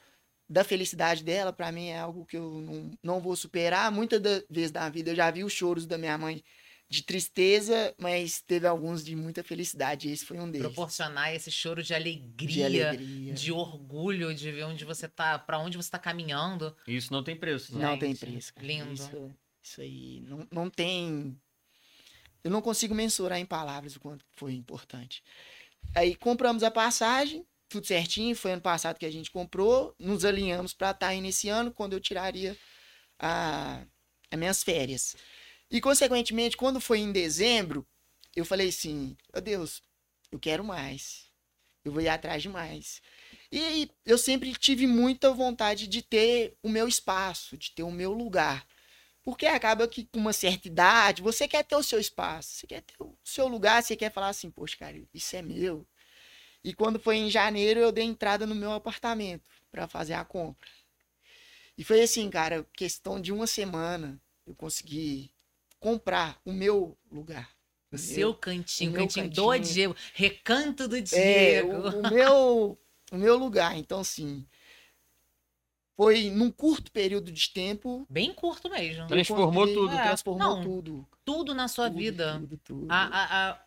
da felicidade dela, para mim é algo que eu não, não vou superar. Muitas vezes da vida eu já vi os choros da minha mãe de tristeza, mas teve alguns de muita felicidade. Esse foi um deles. Proporcionar esse choro de alegria, De alegria. de orgulho, de ver onde você tá, para onde você tá caminhando. Isso não tem preço. né? Não Gente, tem preço. cara. lindo. Isso, isso aí não, não tem. Eu não consigo mensurar em palavras o quanto foi importante. Aí compramos a passagem, tudo certinho. Foi ano passado que a gente comprou. Nos alinhamos para estar aí nesse ano, quando eu tiraria a, as minhas férias. E, consequentemente, quando foi em dezembro, eu falei assim: Meu Deus, eu quero mais. Eu vou ir atrás de mais. E eu sempre tive muita vontade de ter o meu espaço, de ter o meu lugar. Porque acaba que com uma certa idade, você quer ter o seu espaço, você quer ter o seu lugar, você quer falar assim, poxa, cara, isso é meu. E quando foi em janeiro, eu dei entrada no meu apartamento para fazer a compra. E foi assim, cara, questão de uma semana, eu consegui comprar o meu lugar. O seu cantinho, o o meu cantinho do cantinho. Diego, recanto do É, Diego. o, o meu, o meu lugar. Então, assim, foi num curto período de tempo. Bem curto mesmo. Transformou tudo. É, Transformou não, tudo. Tudo na sua tudo, vida. Tudo, tudo. A, a, a-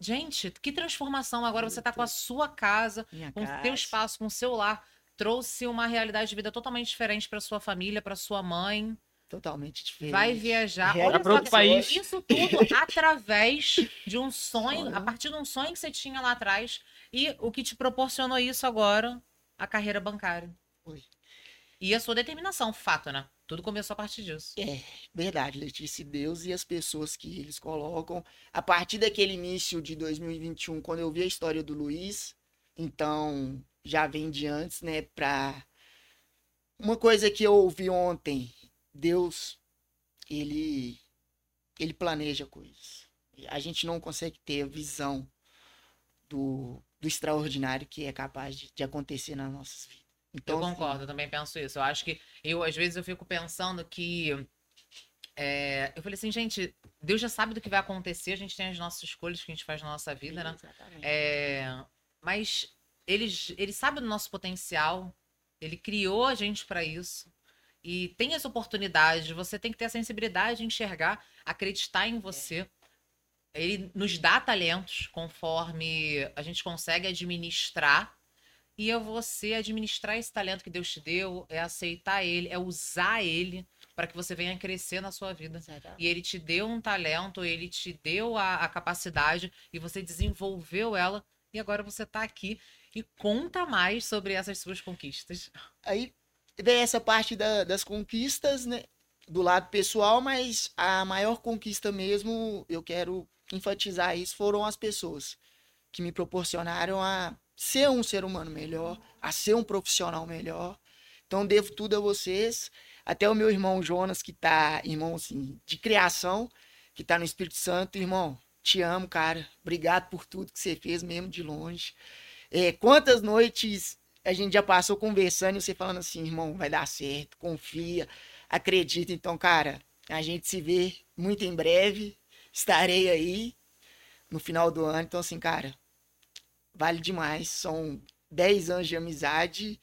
Gente, que transformação. Agora você tá com a sua casa, Minha com o seu espaço, com o seu lar. Trouxe uma realidade de vida totalmente diferente para sua família, para sua mãe. Totalmente diferente. Vai viajar. Real- Olha pra outro só, país. Isso tudo <laughs> através de um sonho, Sonho. a partir de um sonho que você tinha lá atrás. E o que te proporcionou isso agora, a carreira bancária. Foi. E a sua determinação, fato, né? Tudo começou a partir disso. É, verdade, Letícia, Deus e as pessoas que eles colocam. A partir daquele início de 2021, quando eu vi a história do Luiz, então já vem de antes, né, pra... Uma coisa que eu ouvi ontem, Deus, ele, ele planeja coisas. A gente não consegue ter a visão do, do extraordinário que é capaz de, de acontecer nas nossas vidas. Então, eu assim, concordo, eu também penso isso. Eu acho que eu, às vezes, eu fico pensando que. é, eu falei assim, gente, Deus já sabe do que vai acontecer, a gente tem as nossas escolhas que a gente faz na nossa vida, né? Exatamente. É, mas ele, ele sabe do nosso potencial, ele criou a gente para isso. E tem essa oportunidade, você tem que ter a sensibilidade de enxergar, acreditar em você. Ele nos dá talentos conforme a gente consegue administrar. E é você administrar esse talento que Deus te deu, é aceitar ele, é usar ele para que você venha crescer na sua vida. E ele te deu um talento, ele te deu a, a capacidade e você desenvolveu ela. E agora você tá aqui e conta mais sobre essas suas conquistas. Aí vem essa parte da- das conquistas, né? Do lado pessoal, mas a maior conquista mesmo, eu quero enfatizar isso, foram as pessoas que me proporcionaram a ser um ser humano melhor, a ser um profissional melhor. Então devo tudo a vocês. Até o meu irmão Jonas, que tá, irmão assim, de criação, que tá no Espírito Santo, irmão, te amo, cara. Obrigado por tudo que você fez, mesmo de longe. É, quantas noites a gente já passou conversando e você falando assim, irmão, vai dar certo, confia, acredita. Então, cara, a gente se vê muito em breve. Estarei aí no final do ano. Então, assim, cara, vale demais. São 10 anos de amizade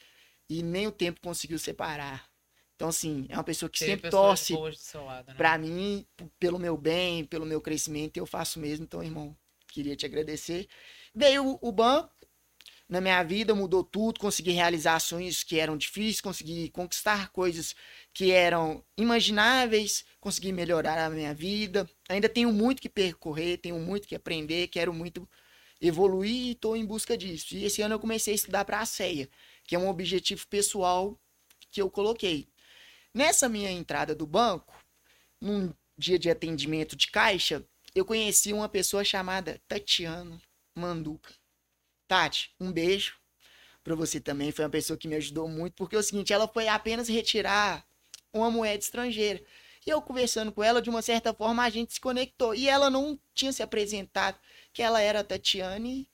e nem o tempo conseguiu separar. Então, assim, é uma pessoa que Ter sempre torce lado, né? pra mim, pelo meu bem, pelo meu crescimento, eu faço mesmo. Então, irmão, queria te agradecer. Veio o, o banco na minha vida, mudou tudo, consegui realizar sonhos que eram difíceis, consegui conquistar coisas que eram imagináveis, consegui melhorar a minha vida. Ainda tenho muito que percorrer, tenho muito que aprender, quero muito evoluir e estou em busca disso. E esse ano eu comecei a estudar para a CEA, que é um objetivo pessoal que eu coloquei. Nessa minha entrada do banco, num dia de atendimento de caixa, eu conheci uma pessoa chamada Tatiana Manduca. Tati, um beijo pra você também. Foi uma pessoa que me ajudou muito, porque é o seguinte, ela foi apenas retirar uma moeda estrangeira. E eu conversando com ela, de uma certa forma, a gente se conectou. E ela não tinha se apresentado que ela era a Tatiane.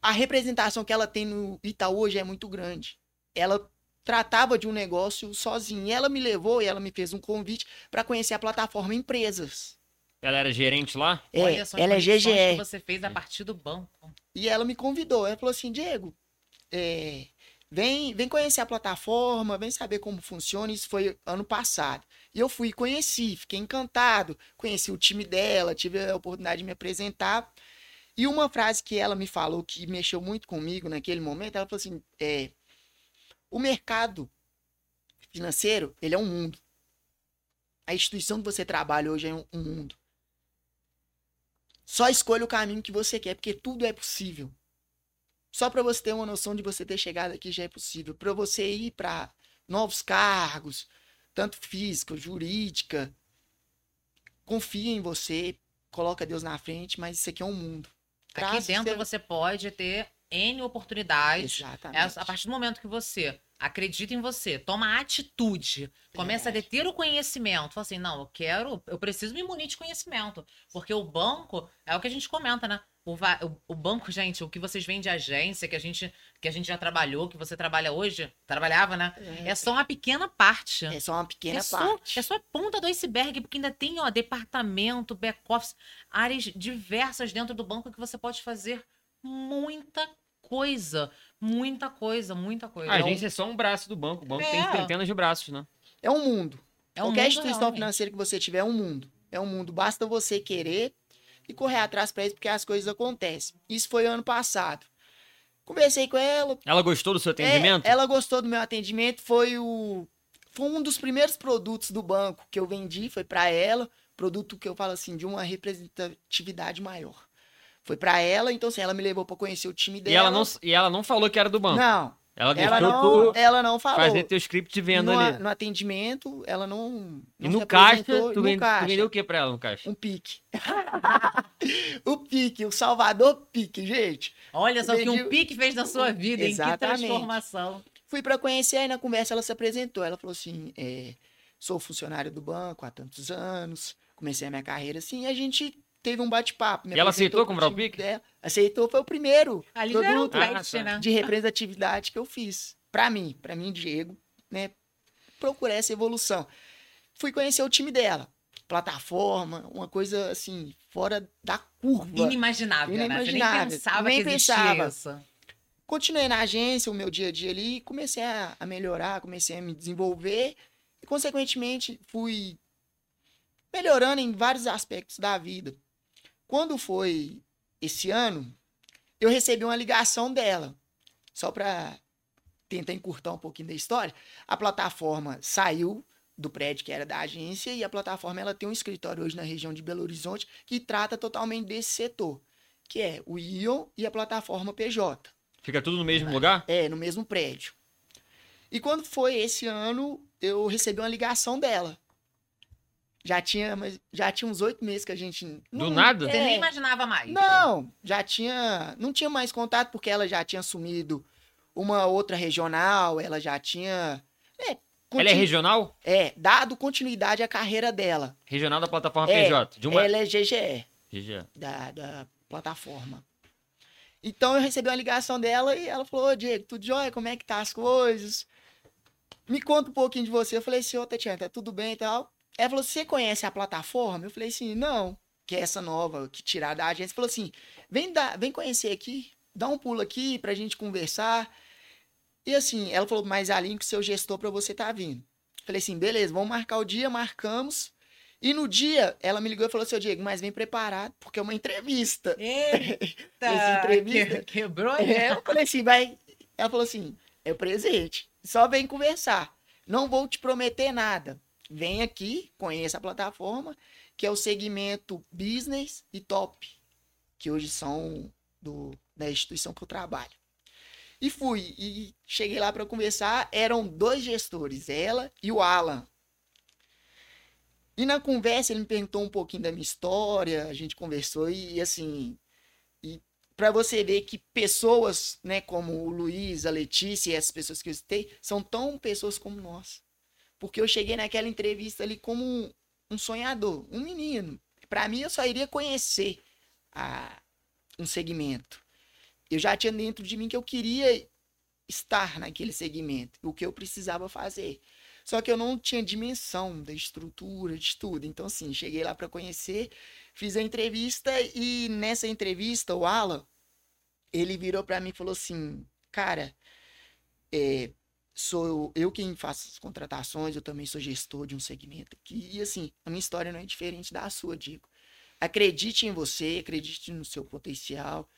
A representação que ela tem no Itaú hoje é muito grande. Ela tratava de um negócio sozinha. Ela me levou e ela me fez um convite para conhecer a plataforma Empresas. Ela era gerente lá? É, Olha só ela é GGE. que você fez a partir do banco. E ela me convidou. Ela falou assim: Diego, é, vem, vem conhecer a plataforma, vem saber como funciona. Isso foi ano passado. E eu fui conheci, fiquei encantado, conheci o time dela, tive a oportunidade de me apresentar. E uma frase que ela me falou que mexeu muito comigo naquele momento, ela falou assim: é, o mercado financeiro, ele é um mundo. A instituição que você trabalha hoje é um, um mundo. Só escolha o caminho que você quer, porque tudo é possível. Só para você ter uma noção de você ter chegado aqui já é possível. Para você ir para novos cargos, tanto física, jurídica, confia em você, coloca Deus na frente, mas isso aqui é um mundo. Aqui dentro a- você pode ter N oportunidades. É, Exatamente. a partir do momento que você acredita em você, toma atitude, começa a deter o conhecimento, fala assim, não, eu quero, eu preciso me munir de conhecimento, porque o banco é o que a gente comenta, né? O, o- banco, gente, o que vocês veem de agência, que a gente que a gente já trabalhou, que você trabalha hoje, trabalhava, né? É só uma pequena parte. É só uma pequena É só, parte. é só a ponta do iceberg, porque ainda tem, ó, departamento, back-office, áreas diversas dentro do banco que você pode fazer muita coisa. Muita coisa, muita coisa. A É um- agência é só um braço do banco. O banco É. tem centenas de braços, né? É um mundo. é um Qualquer mundo instituição realmente. financeira que você tiver é um mundo. É um mundo. Basta você querer e correr atrás para isso, porque as coisas acontecem. Isso foi ano passado. Conversei com ela. Ela gostou do seu atendimento? É, ela gostou do meu atendimento. Foi o. Foi um dos primeiros produtos do banco que eu vendi. Foi para ela. Produto que eu falo assim, de uma representatividade maior. Foi para ela, então assim, ela me levou para conhecer o time E dela. ela, não, e ela não falou que era do banco. Não, ela deixou ela não, tu ela não falou. fazer teu script de venda no, ali. no atendimento, ela não. E não no se caixa, tu, no vende- tu caixa, vendeu o que pra ela no caixa? Um pique. <laughs> o pique, o Salvador pique, gente. Olha só o que um pique fez na sua vida, hein? Que Exatamente. transformação. Fui para conhecer, aí na conversa ela se apresentou. Ela falou assim: é, sou funcionário do banco há tantos anos, comecei a minha carreira assim, e a gente teve um bate-papo. me E ela aceitou comprar o pique? dela. Aceitou, foi o primeiro Ali um produto Ah, né? de representatividade que eu fiz. Pra mim, pra mim, Diego, né? Procurar essa evolução. Fui conhecer o time dela. Plataforma, uma coisa assim, fora da curva. Inimaginável, né? Você nem Inimaginável. pensava Nem que pensava. isso. Continuei na agência, o meu dia a dia ali, comecei a, a melhorar, comecei a me desenvolver e, consequentemente, fui melhorando em vários aspectos da vida. Quando foi esse ano, eu recebi uma ligação dela, só para tentar encurtar um pouquinho da história. A plataforma saiu do prédio que era da agência e a plataforma ela tem um escritório hoje na região de Belo Horizonte que trata totalmente desse setor, que é o Ion e a plataforma PJ. Fica tudo no mesmo lugar? É, no mesmo prédio. E quando foi esse ano, eu recebi uma ligação dela. Já tinha, mas já tinha uns oito meses que a gente. Do nada? Você É, nem imaginava mais. Não, já tinha. Não tinha mais contato porque ela já tinha assumido uma outra regional, ela já tinha. É, Ela é continu- regional? é, dado continuidade à carreira dela. Regional da plataforma É, PJ. De uma... Ela é GGE. GG. da, da plataforma. Então eu recebi uma ligação dela e ela falou, ô Diego, tudo jóia? Como é que tá as coisas? Me conta um pouquinho de você. Eu falei assim, ô Tatiana, tá tudo bem e tal? Ela falou, você conhece a plataforma? Eu falei assim, não, que é essa nova que tirar da agência. Falou assim, vem, dar, vem conhecer aqui, dá um pulo aqui pra gente conversar. E assim, ela falou, mas alinhe com o seu gestor pra você tá vindo. Falei assim, beleza, vamos marcar o dia, marcamos. E no dia, ela me ligou e falou assim, ô Diego, mas vem preparado, porque é uma entrevista. Eita! <laughs> Essa entrevista- que- quebrou, né? eu falei assim, vai. Ela falou assim: é presente. Só vem conversar. Não vou te prometer nada. Vem aqui, conheça a plataforma, que é o segmento business e top, que hoje são do, da instituição que eu trabalho. E fui, e cheguei lá para conversar. Eram dois gestores, ela e o Alan. E na conversa ele me perguntou um pouquinho da minha história, a gente conversou e assim, para você ver que pessoas, né, como o Luiz, a Letícia e essas pessoas que eu citei, são tão pessoas como nós. Porque eu cheguei naquela entrevista ali como um, um sonhador, um menino. Para mim, eu só iria conhecer a, um segmento. Eu já tinha dentro de mim que eu queria estar naquele segmento, o que eu precisava fazer. Só que eu não tinha dimensão da estrutura, de tudo. Então, assim, cheguei lá para conhecer, fiz a entrevista e nessa entrevista, o Alan, ele virou para mim e falou assim: Cara, é, sou eu quem faço as contratações, eu também sou gestor de um segmento aqui. E assim, a minha história não é diferente da sua, Diego. Acredite em você, acredite no seu potencial,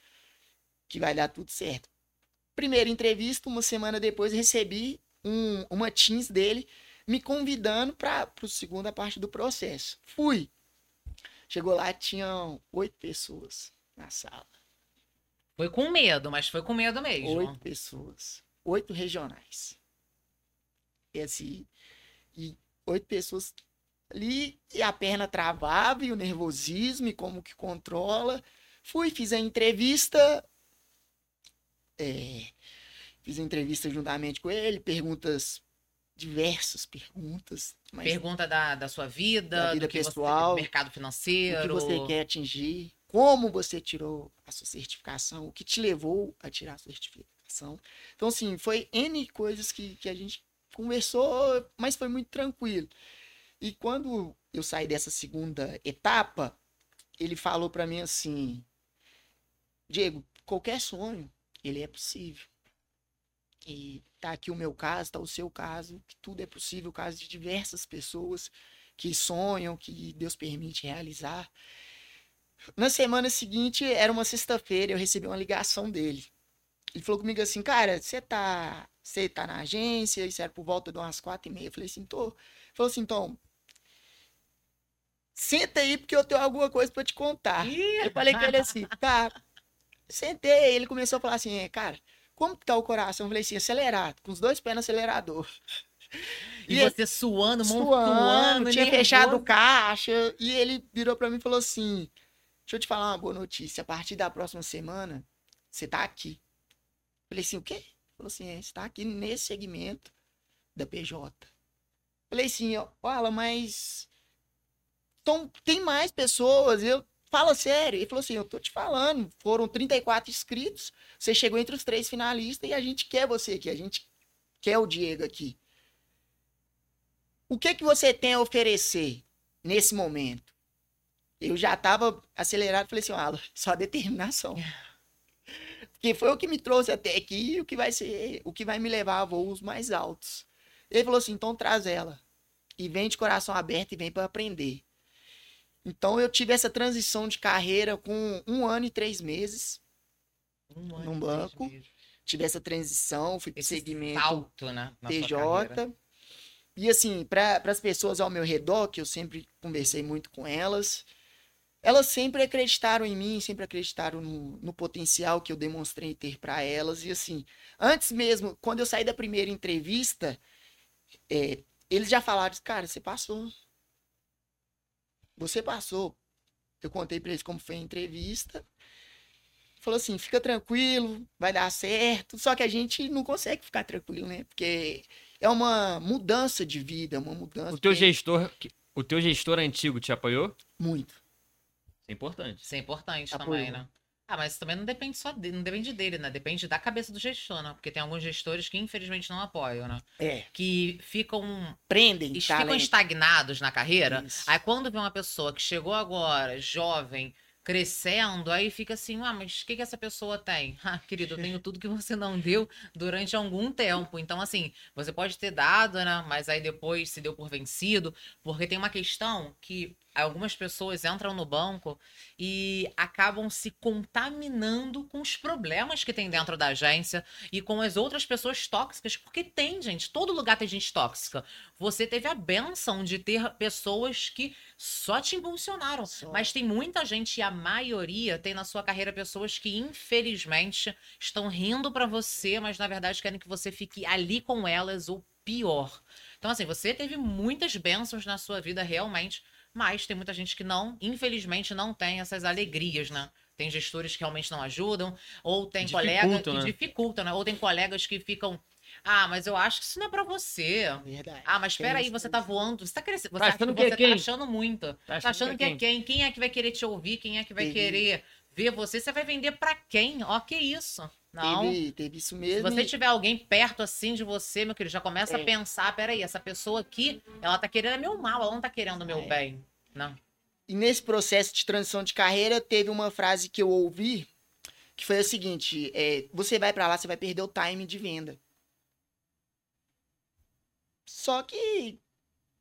que vai dar tudo certo. Primeira entrevista, uma semana depois, recebi um, uma Teams dele me convidando para a segunda parte do processo. Fui. Chegou lá, tinham oito pessoas na sala. Foi com medo, mas foi com medo mesmo. Oito pessoas. Oito regionais. E assim, e oito pessoas ali, e a perna travava, e o nervosismo, e como que controla. Fui, fiz a entrevista. É, fiz a entrevista juntamente com ele, perguntas diversas perguntas. Pergunta da, da sua vida, da vida do pessoal, você, mercado financeiro. O que você quer atingir, como você tirou a sua certificação, o que te levou a tirar a certificação. Então, assim, foi N coisas que, que a gente conversou, mas foi muito tranquilo. E quando eu saí dessa segunda etapa, ele falou para mim assim: Diego, qualquer sonho, ele é possível. E tá aqui o meu caso, tá o seu caso, que tudo é possível, o caso de diversas pessoas que sonham, que Deus permite realizar. Na semana seguinte, era uma sexta-feira, eu recebi uma ligação dele. Ele falou comigo assim, cara, você tá, você tá na agência, isso era por volta de umas quatro e meia. Eu falei assim, tô. Ele falou assim, então, senta aí porque eu tenho alguma coisa para te contar. Eu falei com ele assim, tá. Sentei, ele começou a falar assim, é, cara, como que tá o coração? Eu falei assim, acelerado, com os dois pés no acelerador. E, e você suando, suando, tinha nervoso. fechado o caixa. E ele virou para mim e falou assim: Deixa eu te falar uma boa notícia. A partir da próxima semana, você tá aqui. Eu falei assim: o quê? Falou assim: é, você tá aqui nesse segmento da PJ. Falei assim: olha, mas. Então, tem mais pessoas. Eu Fala sério. Ele falou assim: Eu tô te falando. Foram 34 inscritos. Você chegou entre os três finalistas e a gente quer você aqui. A gente quer o Diego aqui. O que que você tem a oferecer nesse momento? Eu já tava acelerado. Falei assim: ah, só determinação. <laughs> Porque foi o que me trouxe até aqui e o que vai ser, o que vai me levar a voos mais altos. Ele falou assim: então traz ela. E vem de coração aberto e vem para aprender. Então eu tive essa transição de carreira com um ano e três meses um no banco. Tive essa transição, fui para segmento salto, né, PJ. E assim, para as pessoas ao meu redor, que eu sempre conversei muito com elas, elas sempre acreditaram em mim, sempre acreditaram no, no potencial que eu demonstrei ter para elas. E assim, antes mesmo, quando eu saí da primeira entrevista, é, eles já falaram, cara, você passou. Você passou. Eu contei para eles como foi a entrevista. Falou assim: fica tranquilo, vai dar certo. Só que a gente não consegue ficar tranquilo, né? Porque é uma mudança de vida, uma mudança. O teu gestor, o teu gestor antigo te apoiou? Muito. Isso é importante. Isso é importante Apoiou. também, né? Ah, mas também não depende só dele, não depende dele, né? Depende da cabeça do gestor, né? Porque tem alguns gestores que infelizmente não apoiam, né? É. Que ficam prendem, ficam estagnados na carreira. Isso. Aí quando vê uma pessoa que chegou agora, jovem, crescendo, aí fica assim, ah, mas o que, que essa pessoa tem? <laughs> Ah, querido, eu tenho tudo que você não deu durante algum tempo. Então, assim, você pode ter dado, né? Mas aí depois se deu por vencido, porque tem uma questão que algumas pessoas entram no banco e acabam se contaminando com os problemas que tem dentro da agência e com as outras pessoas tóxicas, porque tem, gente, todo lugar tem gente tóxica. Você teve a benção de ter pessoas que só te impulsionaram, só. mas tem muita gente e a maioria tem na sua carreira pessoas que infelizmente estão rindo para você, mas na verdade querem que você fique ali com elas ou pior. Então assim, você teve muitas bênçãos na sua vida realmente mas tem muita gente que não, infelizmente, não tem essas alegrias, né? Tem gestores que realmente não ajudam, ou tem colegas que né? dificultam, né? Ou tem colegas que ficam. Ah, mas eu acho que isso não é pra você. Verdade. Ah, mas espera aí, você tá voando. Você tá crescendo. Você, tá achando que, que é tá achando muito. Tá, achando, tá achando que, é, que é quem? Quem é que vai querer te ouvir? Quem é que vai querer ver você? Você vai vender para quem? Ó, que isso. Não. Teve, teve isso mesmo. Se você tiver alguém perto assim de você, meu querido, já começa é. a pensar: peraí, essa pessoa aqui, ela tá querendo meu mal, ela não tá querendo o meu é. bem. Não. E nesse processo de transição de carreira, teve uma frase que eu ouvi que foi a seguinte: é, você vai para lá, você vai perder o time de venda. Só que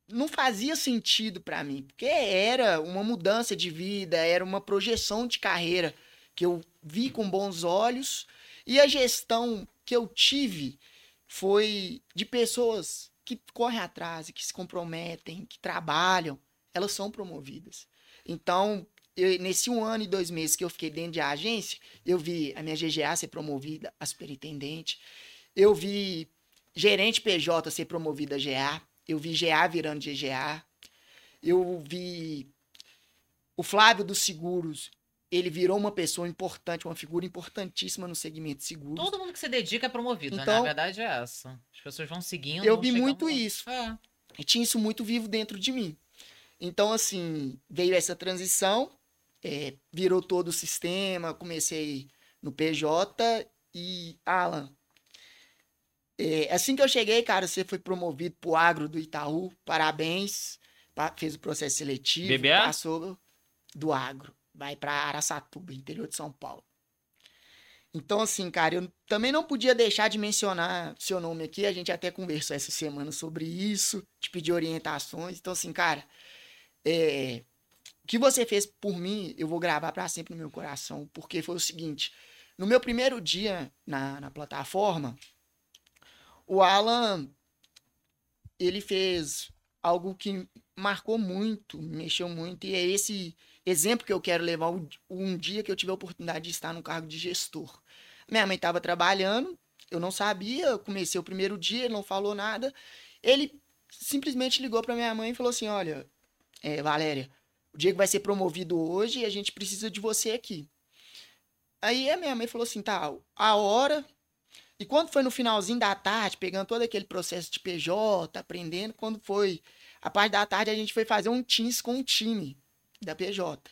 não fazia sentido para mim, porque era uma mudança de vida, era uma projeção de carreira que eu vi com bons olhos e a gestão que eu tive foi de pessoas que correm atrás, que se comprometem, que trabalham, elas são promovidas. Então, eu, nesse um ano e dois meses que eu fiquei dentro de agência, eu vi a minha GGA ser promovida a superintendente, eu vi gerente PJ ser promovida a GA, eu vi GA virando GGA. Eu vi o Flávio dos Seguros. Ele virou uma pessoa importante, uma figura importantíssima no segmento de seguros. Todo mundo que se dedica é promovido, né? Então- Na verdade é essa. As pessoas vão seguindo. Eu vão vi muito lá. isso. É. E tinha isso muito vivo dentro de mim. Então, assim, veio essa transição, é, virou todo o sistema, comecei no PJ e, Alan, é, assim que eu cheguei, cara, você foi promovido pro agro do Itaú, parabéns, pa- fez o processo seletivo, BBA? passou do agro, vai para Araçatuba, interior de São Paulo. Então, assim, cara, eu também não podia deixar de mencionar seu nome aqui. A gente até conversou essa semana sobre isso, te pedi orientações. Então, assim, cara, é, o que você fez por mim, eu vou gravar para sempre no meu coração, porque foi o seguinte: no meu primeiro dia na, na plataforma, o Alan ele fez algo que marcou muito, me mexeu muito, e é esse exemplo que eu quero levar um- dia que eu tive a oportunidade de estar no cargo de gestor. Minha mãe estava trabalhando, eu não sabia, eu comecei o primeiro dia, ele não falou nada. Ele simplesmente ligou para minha mãe e falou assim: Olha, é, Valéria, o Diego vai ser promovido hoje e a gente precisa de você aqui. Aí a minha mãe falou assim: tá, a hora. E quando foi no finalzinho da tarde, pegando todo aquele processo de PJ, aprendendo, quando foi a parte da tarde, a gente foi fazer um Teams com o time da PJ.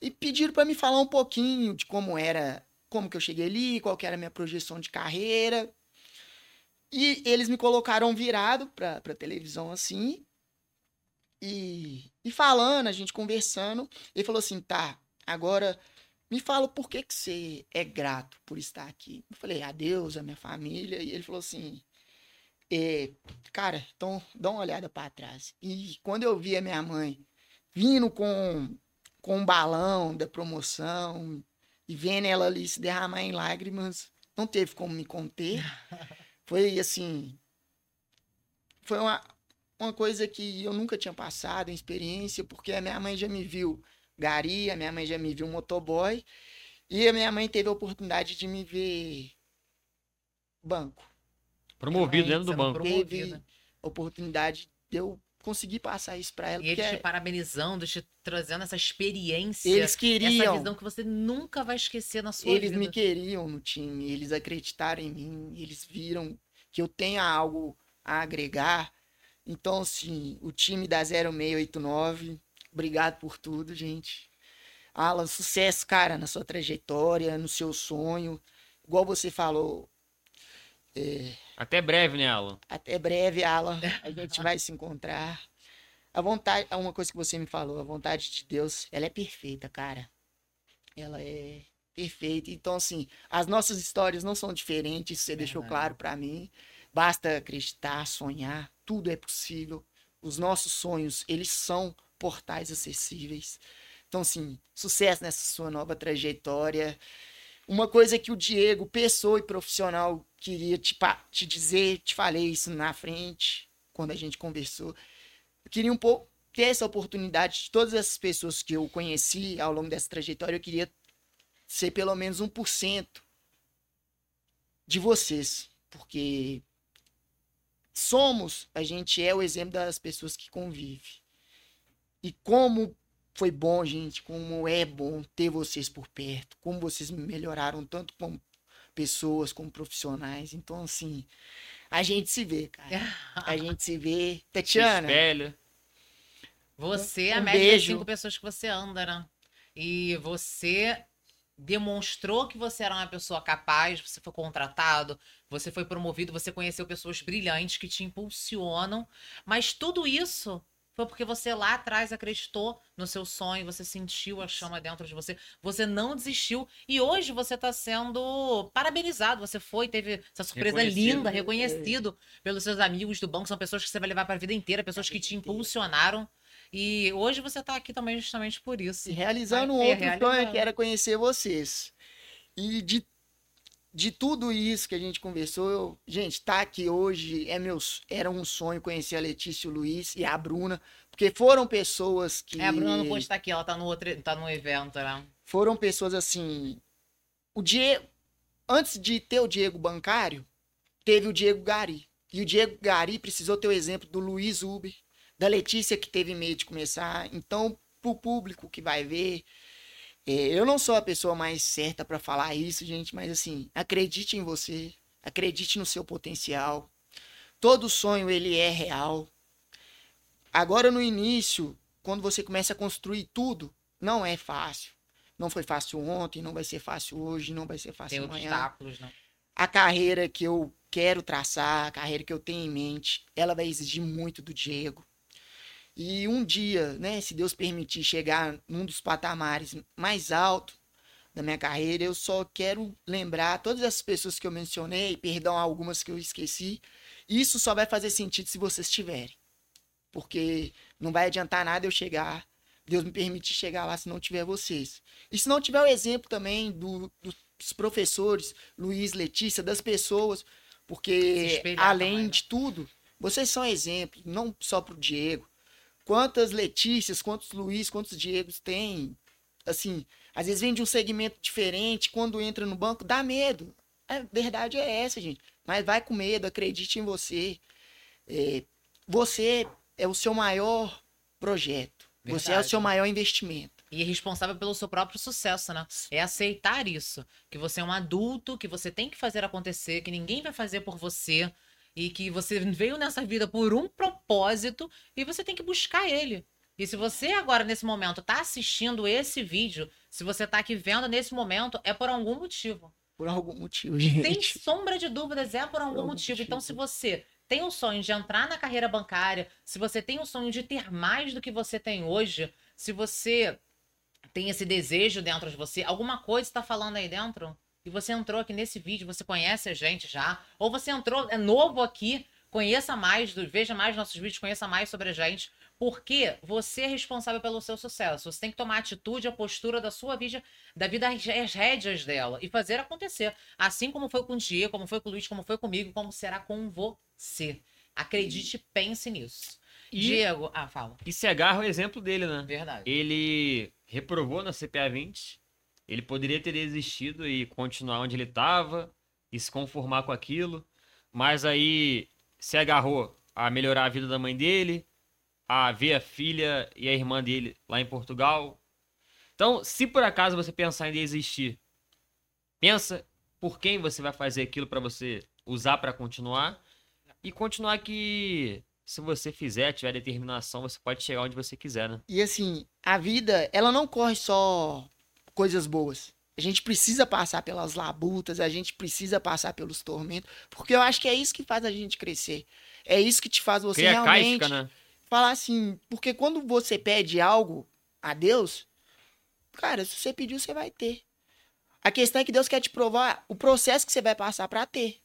E pediram para me falar um pouquinho de como era, como que eu cheguei ali, qual que era a minha projeção de carreira. E eles me colocaram virado pra, pra televisão assim. E, e falando, a gente conversando. Ele falou assim: tá, agora me fala por que, que você é grato por estar aqui. Eu falei: a Deus, a minha família. E ele falou assim: é, cara, então dá uma olhada para trás. E quando eu vi a minha mãe vindo com, com um balão da promoção e vendo ela ali se derramar em lágrimas, não teve como me conter. <laughs> Foi assim. Foi uma, uma coisa que eu nunca tinha passado, em experiência, porque a minha mãe já me viu gari, a minha mãe já me viu motoboy, e a minha mãe teve a oportunidade de me ver banco. Promovido dentro do banco. Teve a oportunidade de eu conseguir passar isso pra ela. E eles te parabenizando, te trazendo essa experiência. eles Essa queriam. visão que você nunca vai esquecer na sua Eles vida. me queriam no time, eles acreditaram em mim, eles viram que eu tenho algo a agregar. Então, assim, o time da 0689, obrigado por tudo, gente. Alan, sucesso, cara, na sua trajetória, no seu sonho. Igual você falou, Até breve, né, Alan? até breve, Alan, a gente vai se encontrar. A vontade, uma coisa que você me falou, a vontade de Deus, ela é perfeita, cara. Ela é perfeita. Então, assim, as nossas histórias não são diferentes, você deixou Verdade. claro pra mim. Basta acreditar, sonhar, tudo é possível. Os nossos sonhos, eles são portais acessíveis. Então, assim, sucesso nessa sua nova trajetória. Uma coisa que o Diego, pessoa e profissional, queria te, te dizer, te falei isso na frente, quando a gente conversou. Eu queria um pouco ter essa oportunidade de todas essas pessoas que eu conheci ao longo dessa trajetória, eu queria ser pelo menos 1% de vocês, porque somos, a gente é o exemplo das pessoas que convivem. E como foi bom, gente, como é bom ter vocês por perto, como vocês me melhoraram tanto como pessoas, como profissionais. Então, assim, a gente se vê, cara. A <laughs> gente se vê. Tatiana, espelha. Você é a Um média beijo. das cinco pessoas que você anda, né? E você demonstrou que você era uma pessoa capaz, você foi contratado, você foi promovido, você conheceu pessoas brilhantes que te impulsionam, mas tudo isso foi porque você lá atrás acreditou no seu sonho, você sentiu a chama dentro de você, você não desistiu e hoje você está sendo parabenizado. Você foi, teve essa surpresa linda, reconhecido pelos seus amigos do banco, são pessoas que você vai levar para a vida inteira, pessoas que te impulsionaram. E hoje você está aqui também justamente por isso. E realizando um outro sonho que era conhecer vocês. E de de tudo isso que a gente conversou, eu, gente, tá aqui hoje é meus, era um sonho conhecer a Letícia, o Luiz e a Bruna, porque foram pessoas que. É, a Bruna não pode estar aqui, ela tá no outro, tá no evento, né? Foram pessoas assim. O Diego, antes de ter o Diego bancário, teve o Diego Gari. E o Diego Gari precisou ter o exemplo do Luiz Uber, da Letícia que teve medo de começar. Então, pro público que vai ver, eu não sou a pessoa mais certa para falar isso, gente, mas assim, acredite em você, acredite no seu potencial. Todo sonho ele é real. Agora no início, quando você começa a construir tudo, não é fácil. Não foi fácil ontem, não vai ser fácil hoje, não vai ser fácil Tem amanhã. obstáculos, não. A carreira que eu quero traçar, a carreira que eu tenho em mente, ela vai exigir muito do Diego. E um dia, né, se Deus permitir chegar num dos patamares mais altos da minha carreira, eu só quero lembrar todas as pessoas que eu mencionei, perdão algumas que eu esqueci. Isso só vai fazer sentido se vocês tiverem. Porque não vai adiantar nada eu chegar, Deus me permitir chegar lá se não tiver vocês. E se não tiver o exemplo também do, dos professores, Luiz, Letícia, das pessoas, porque além também, né? de tudo, vocês são exemplos, não só para o Diego, Quantas Letícias, quantos Luiz, quantos Diegos tem? Assim, às vezes vem de um segmento diferente, quando entra no banco, dá medo. A verdade é essa, gente. Mas vai com medo, acredite em você. É, você é o seu maior projeto. Verdade. Você é o seu maior investimento. E é responsável pelo seu próprio sucesso, né? É aceitar isso. Que você é um adulto, que você tem que fazer acontecer, que ninguém vai fazer por você e que você veio nessa vida por um propósito e você tem que buscar ele. E se você agora, nesse momento, está assistindo esse vídeo, se você está aqui vendo nesse momento, é por algum motivo. Por algum motivo, gente. Sem sombra de dúvidas, é por algum, por algum motivo. motivo. Então, se você tem o sonho de entrar na carreira bancária, se você tem o sonho de ter mais do que você tem hoje, se você tem esse desejo dentro de você, alguma coisa está falando aí dentro e você entrou aqui nesse vídeo, você conhece a gente já, ou você entrou, é novo aqui, conheça mais, veja mais nossos vídeos, conheça mais sobre a gente, porque você é responsável pelo seu sucesso. Você tem que tomar atitude, a postura da sua vida, da vida as rédeas dela e fazer acontecer. Assim como foi com o Diego, como foi com o Luiz, como foi comigo, como será com você. Acredite, pense nisso. E, Diego, ah, fala. E se agarra o exemplo dele, né? Verdade. Ele reprovou na CPA 20, ele poderia ter desistido e continuar onde ele estava e se conformar com aquilo, mas aí se agarrou a melhorar a vida da mãe dele, a ver a filha e a irmã dele lá em Portugal. Então, se por acaso você pensar em desistir, pensa por quem você vai fazer aquilo para você usar para continuar e continuar que se você fizer, tiver determinação, você pode chegar onde você quiser, né? E assim, a vida, ela não corre só coisas boas. A gente precisa passar pelas labutas, a gente precisa passar pelos tormentos, porque eu acho que é isso que faz a gente crescer. É isso que te faz você Cria realmente né? falar assim, porque quando você pede algo a Deus, cara, se você pediu, você vai ter. A questão é que Deus quer te provar o processo que você vai passar para ter.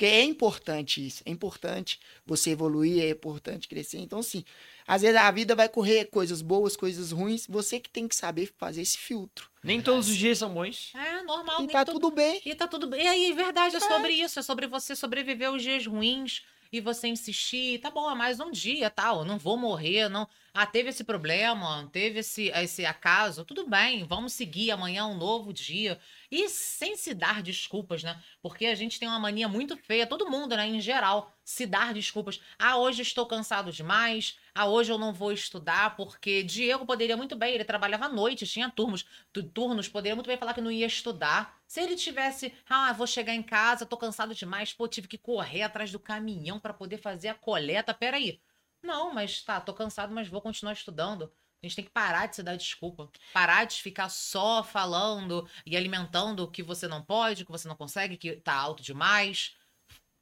Porque é importante isso, é importante você evoluir, é importante crescer. Então, sim, às vezes a vida vai correr coisas boas, coisas ruins, você que tem que saber fazer esse filtro. Nem todos os dias são bons. É, normal. E tá tudo bem. E tá tudo bem. E aí, verdade, é, é sobre isso, é sobre você sobreviver os dias ruins e você insistir, tá bom, é mais um dia, tal, não vou morrer, não. Ah, teve esse problema, teve esse, esse acaso, tudo bem, vamos seguir amanhã um novo dia. E sem se dar desculpas, né? Porque a gente tem uma mania muito feia, todo mundo, né, em geral, se dar desculpas. Ah, hoje estou cansado demais. Ah, hoje eu não vou estudar, porque Diego poderia muito bem, ele trabalhava à noite, tinha turnos, turnos, poderia muito bem falar que não ia estudar. Se ele tivesse, ah, vou chegar em casa, tô cansado demais, pô, tive que correr atrás do caminhão para poder fazer a coleta. Peraí. Não, mas tá, tô cansado, mas vou continuar estudando. A gente tem que parar de se dar desculpa. Parar de ficar só falando e alimentando o que você não pode, o que você não consegue, que tá alto demais.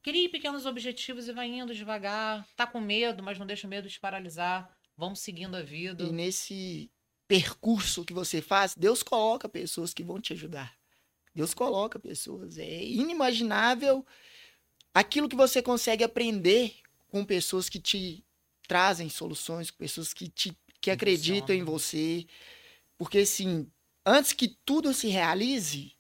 Crie pequenos objetivos e vai indo devagar. Tá com medo, mas não deixa o medo te paralisar. vão seguindo a vida. E nesse percurso que você faz, Deus coloca pessoas que vão te ajudar. Deus coloca pessoas. É inimaginável aquilo que você consegue aprender com pessoas que te trazem soluções, com pessoas que te que acreditam em você. Porque assim, antes que tudo se realize,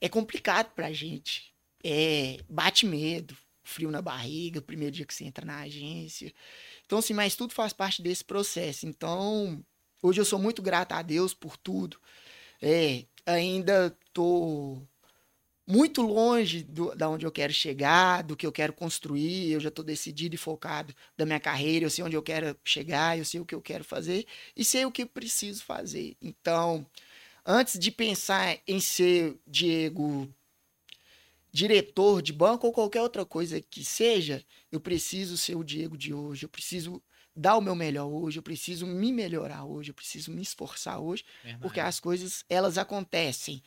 é complicado pra gente. É, bate medo, frio na barriga, o primeiro dia que você entra na agência. Então, assim, mas tudo faz parte desse processo. Então, hoje eu sou muito grato a Deus por tudo. É, ainda tô muito longe do, da onde eu quero chegar, do que eu quero construir. Eu já estou decidido e focado da minha carreira. Eu sei onde eu quero chegar, eu sei o que eu quero fazer e sei o que eu preciso fazer. Então, antes de pensar em ser Diego diretor de banco ou qualquer outra coisa que seja, eu preciso ser o Diego de hoje, eu preciso dar o meu melhor hoje, eu preciso me melhorar hoje, eu preciso me esforçar hoje, Verdade. porque as coisas elas acontecem.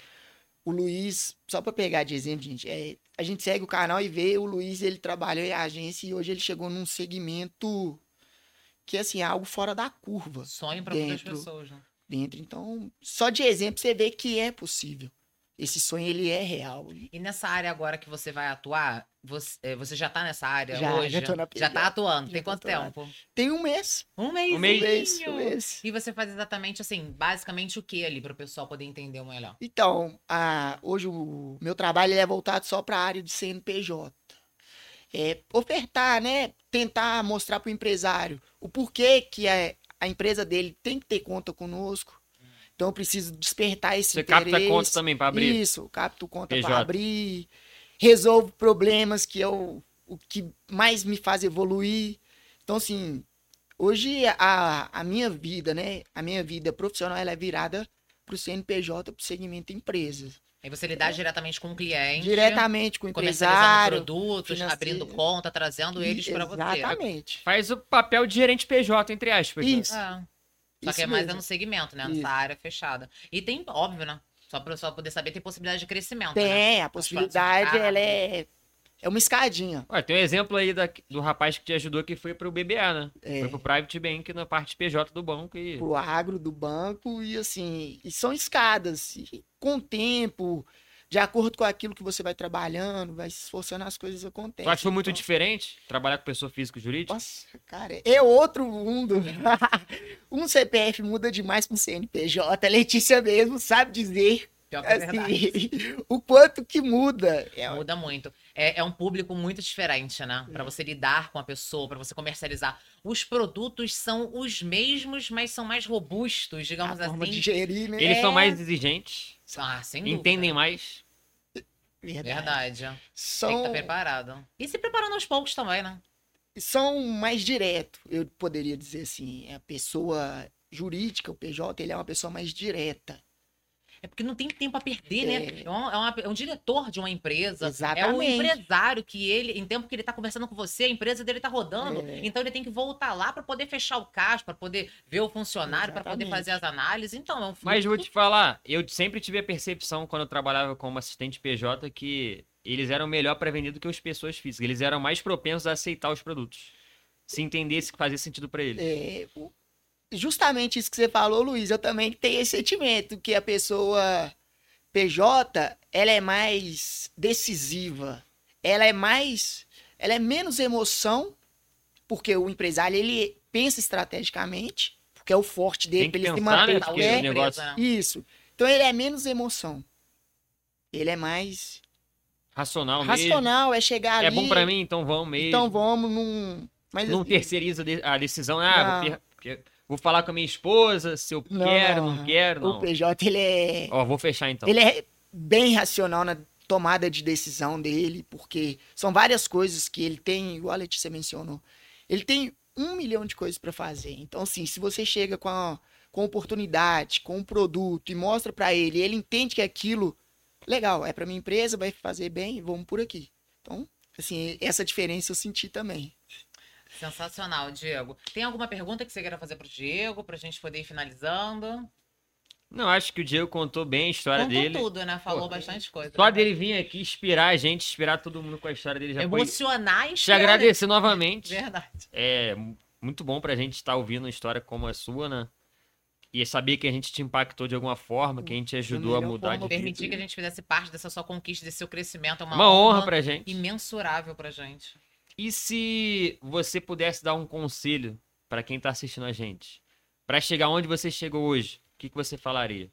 O Luiz, só para pegar de exemplo, gente, é, a gente segue o canal e vê o Luiz, ele trabalhou em agência e hoje ele chegou num segmento que assim, é algo fora da curva. Sonho para muitas pessoas, né? Dentro, então, só de exemplo você vê que é possível esse sonho ele é real. E nessa área agora que você vai atuar, você, eh, você já tá nessa área já, hoje? Já, tô na já tá atuando. Já Tem quanto tempo? Tem um mês. Um mês. Um mês. Um mês. E você faz exatamente assim, basicamente o que ali para o pessoal poder entender melhor? Então, a, hoje o meu trabalho é voltado só para a área de CNPJ. É ofertar, né? Tentar mostrar para o empresário o porquê que a, a empresa dele tem que ter conta conosco então eu preciso despertar esse Você interesse. capta conta também para abrir? Isso, capto conta para abrir. Resolvo problemas que é o, o que mais me faz evoluir. Então, assim, hoje a, a minha vida, né? A minha vida profissional ela é virada para o CNPJ, para o segmento empresas. Aí você lidar é. diretamente com o cliente. Diretamente com o empresário. produtos, financeiro. abrindo conta, trazendo eles para você. Exatamente. Faz o papel de gerente PJ, entre aspas. Né? Isso. É. Só Isso que é mais mesmo. no segmento, né? Nessa Isso. área fechada. E tem, óbvio, né? Só para só poder saber, tem possibilidade de crescimento. Tem, né? a possibilidade, ela é. É uma escadinha. Ué, tem um exemplo aí da, do rapaz que te ajudou que foi pro BBA, né? É. Foi pro Private Bank na parte PJ do banco. E... Pro agro do banco e assim, e são escadas. E com o tempo, de acordo com aquilo que você vai trabalhando, vai se esforçando, as coisas acontecem. Tu acha que foi muito então... diferente trabalhar com pessoa física e jurídica? Nossa, cara, é outro mundo. <laughs> um CPF muda demais com CNPJ. A Letícia mesmo sabe dizer Pior que é assim, <laughs> o quanto que muda. É... Muda muito. É, é, um público muito diferente, né? Para você lidar com a pessoa, para você comercializar. Os produtos são os mesmos, mas são mais robustos, digamos a assim. Forma de gerir, né? Eles é... são mais exigentes. Ah, sem dúvida. Entendem mais. Verdade. Verdade. São... Tem que estar tá preparado. E se preparando aos poucos também, né? São mais direto, eu poderia dizer assim. A pessoa jurídica, o PJ, ele é uma pessoa mais direta. É porque não tem tempo a perder, né? é. né? É um, é, uma, é um, diretor de uma empresa. Exatamente. É um empresário que ele, em tempo que ele tá conversando com você, a empresa dele tá rodando. É. Então ele tem que voltar lá para poder fechar o caixa, para poder ver o funcionário, para poder fazer as análises. Então é um fluxo... Mas vou te falar, eu sempre tive a percepção quando eu trabalhava como assistente PJ que eles eram melhor para vender do que as pessoas físicas. Eles eram mais propensos a aceitar os produtos. Se entendesse que fazia sentido para eles. É, justamente isso que você falou, Luiz, eu também tenho esse sentimento que a pessoa PJ, ela é mais decisiva, ela é mais, ela é menos emoção, porque o empresário ele pensa estrategicamente, porque é o forte dele, Tem que ele pensar, se manter né? negócio... Isso. Então ele é menos emoção. Ele é mais racional, racional mesmo. é chegar ali. É bom para mim, então vamos mesmo. Então vamos num mas não terceiriza a decisão, ah, não. Vou, Vou falar com a minha esposa se eu não, quero, não, quero, não. O PJ, ele é... Ó, vou fechar então. Ele é bem racional na tomada de decisão dele, porque são várias coisas que ele tem, igual a Letícia mencionou. Ele tem um milhão de coisas para fazer. Então, assim, se você chega com a, com oportunidade, com um produto e mostra para ele, ele entende que aquilo, legal, é para minha empresa, vai fazer bem, vamos por aqui. Então, assim, essa diferença eu senti também. Sensacional, Diego. Tem alguma pergunta que você queira fazer para o Diego, para a gente poder ir finalizando? Não, acho que o Diego contou bem a história contou dele. tudo, né? Falou Pô, bastante coisa. Só né? dele vir aqui inspirar a gente, inspirar todo mundo com a história dele já Emocionar foi... e Te agradecer novamente. Verdade. É, muito bom pra gente estar ouvindo uma história como a sua, né? E saber que a gente te impactou de alguma forma, que a gente ajudou a mudar forma de. Permitir que a gente fizesse parte dessa sua conquista, desse seu crescimento. É uma, Uma honra pra gente. imensurável pra gente. E se você pudesse dar um conselho pra quem tá assistindo a gente, Pra chegar onde você chegou hoje, o que, que você falaria?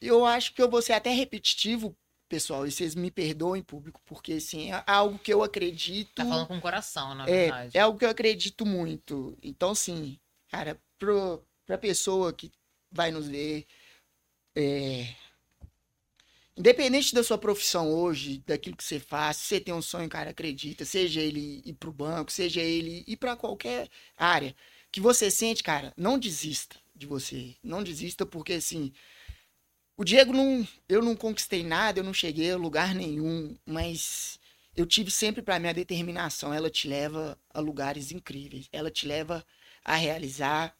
Eu acho que eu vou ser até repetitivo, pessoal, e vocês me perdoem, público, porque assim, é algo que eu acredito. Tá falando com o coração, na É, verdade. é algo que eu acredito muito. Então, assim, cara, pro, pra pessoa que vai nos ver, é, independente da sua profissão hoje, daquilo que você faz, se você tem um sonho, cara, acredita, seja ele ir pro banco, seja ele ir pra qualquer área que você sente, cara, não desista de você. Não desista, porque assim. O Diego não. Eu não conquistei nada, eu não cheguei a lugar nenhum, mas eu tive sempre para minha determinação. Ela te leva a lugares incríveis. Ela te leva a realizar.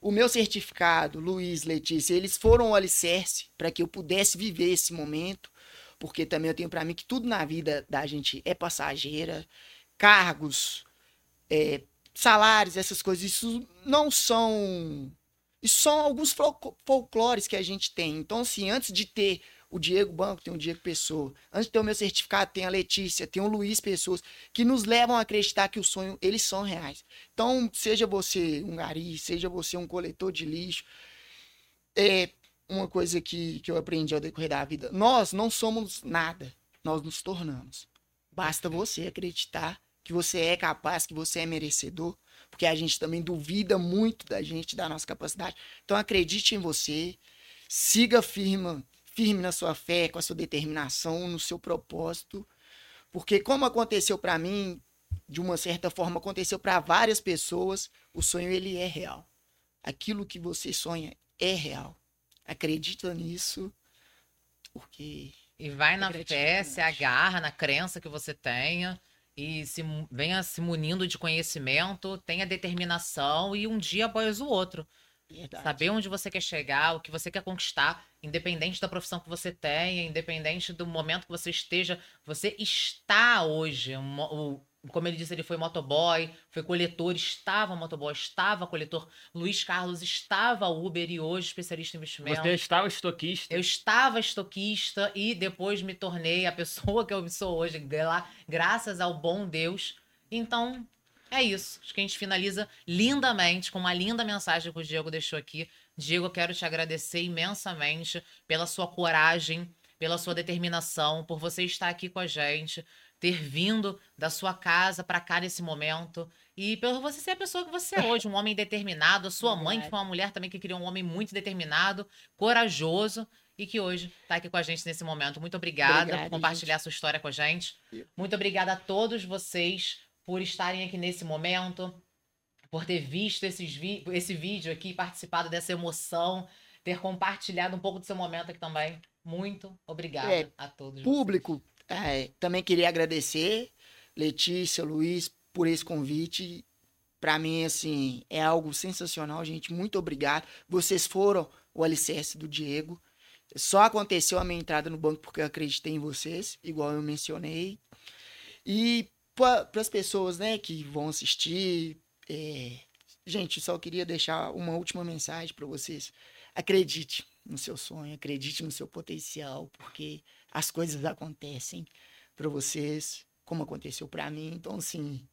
O meu certificado, Luiz, Letícia, eles foram o alicerce para que eu pudesse viver esse momento, porque também eu tenho para mim que tudo na vida da gente é passageira, cargos, é, salários, essas coisas, isso não são. Isso são alguns fol- folclores que a gente tem. Então, assim, antes de ter o Diego Banco, tem o Diego Pessoa. Antes de ter o meu certificado, tem a Letícia, tem o Luiz Pessoas, que nos levam a acreditar que o sonho, eles são reais. Então, seja você um gari, seja você um coletor de lixo, é uma coisa que, que eu aprendi ao decorrer da vida. Nós não somos nada, nós nos tornamos. Basta você acreditar que você é capaz, que você é merecedor, porque a gente também duvida muito da gente, da nossa capacidade. Então acredite em você, siga firme, firme na sua fé, com a sua determinação, no seu propósito, porque como aconteceu para mim, de uma certa forma aconteceu para várias pessoas, o sonho ele é real. Aquilo que você sonha é real. Acredita nisso, porque E vai na fé, se agarra na crença que você tenha e se venha se munindo de conhecimento, tenha determinação e um dia após o outro. Verdade. Saber onde você quer chegar, o que você quer conquistar, independente da profissão que você tenha, independente do momento que você esteja, você está hoje. como ele disse, ele foi motoboy, foi coletor, estava motoboy, estava coletor. Luiz Carlos estava Uber e hoje especialista em investimento. Você estava estoquista. Eu estava estoquista e depois me tornei a pessoa <laughs> que eu sou hoje, gra- graças ao bom Deus. Então, é isso. Acho que a gente finaliza lindamente, com uma linda mensagem que o Diego deixou aqui. Diego, eu quero te agradecer imensamente pela sua coragem, pela sua determinação, por você estar aqui com a gente, ter vindo da sua casa para cá nesse momento. E por você ser a pessoa que você é hoje, um homem determinado, a sua mãe, que foi uma mulher também que criou um homem muito determinado, corajoso e que hoje está aqui com a gente nesse momento. Muito obrigada Obrigado, por compartilhar a sua história com a gente. Muito obrigada a todos vocês por estarem aqui nesse momento, por ter visto esses vi- esse vídeo aqui, participado dessa emoção, ter compartilhado um pouco do seu momento aqui também. Muito obrigada É, a todos. Público, é, também queria agradecer, Letícia, Luiz, por esse convite. Para mim, assim, é algo sensacional, gente. Muito obrigado. Vocês foram o alicerce do Diego. Só aconteceu a minha entrada no banco porque eu acreditei em vocês, igual eu mencionei. E para as pessoas, né, que vão assistir, é, gente, só queria deixar uma última mensagem para vocês. Acredite no seu sonho, acredite no seu potencial, porque as coisas acontecem para vocês, como aconteceu para mim. Então, assim,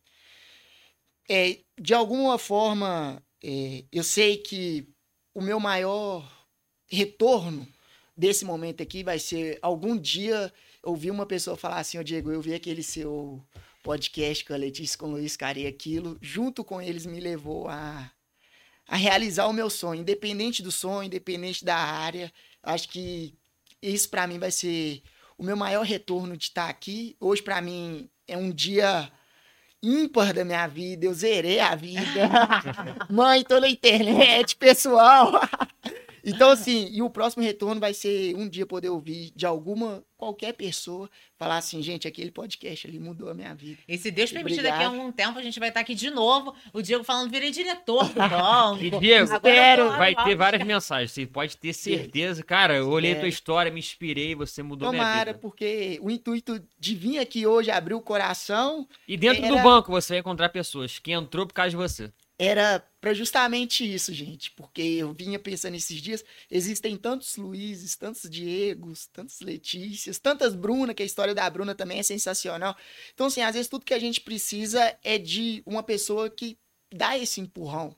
é, de alguma forma, é, eu sei que o meu maior retorno desse momento aqui vai ser algum dia ouvir uma pessoa falar assim, ô Diego, eu vi aquele seu podcast com a Letícia, com o Luiz Cara e aquilo, junto com eles me levou a, a realizar o meu sonho, independente do sonho, independente da área. Acho que isso para mim vai ser o meu maior retorno de estar aqui. Hoje para mim é um dia ímpar da minha vida, eu zerei a vida. <laughs> Mãe, tô na internet, pessoal. <laughs> Então, assim, e o próximo retorno vai ser um dia poder ouvir de alguma, qualquer pessoa, falar assim, gente, aquele podcast ali mudou a minha vida. E se Deus permitir, daqui a algum tempo a gente vai estar aqui de novo. O Diego falando, virei diretor <laughs> do. E Diego, lá vai ter várias mensagens. Você pode ter certeza. Cara, eu olhei a tua história, me inspirei, você mudou minha Tomara, vida. porque o intuito de vir aqui hoje abrir o coração E dentro do Era- banco você vai encontrar pessoas que entrou por causa de você. era para justamente isso, gente, porque eu vinha pensando esses dias, existem tantos Luizes, tantos Diegos, tantas Letícias, tantas Bruna, que a história da Bruna também é sensacional. Então, assim, às vezes tudo que a gente precisa é de uma pessoa que dá esse empurrão.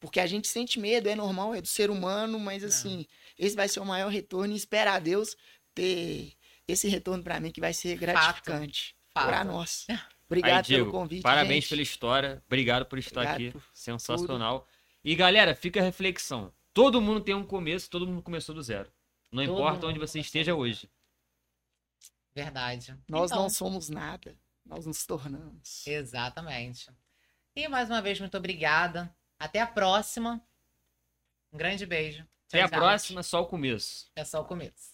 Porque a gente sente medo, é normal, é do ser humano, mas assim, esse vai ser o maior retorno e espera a Deus ter esse retorno para mim que vai ser gratificante para nós. Obrigado Aí, Diego, pelo convite. Parabéns gente. pela história. Obrigado por estar Obrigado aqui. por Sensacional. E galera, fica a reflexão. Todo mundo tem um começo, todo mundo começou do zero. Não Todo importa onde você esteja hoje. Verdade. Nós Então, não somos nada, nós nos tornamos. Exatamente. E mais uma vez, muito obrigada. Até a próxima. Um grande beijo. Até a Tchau, tchau. próxima, só o começo. É só o começo.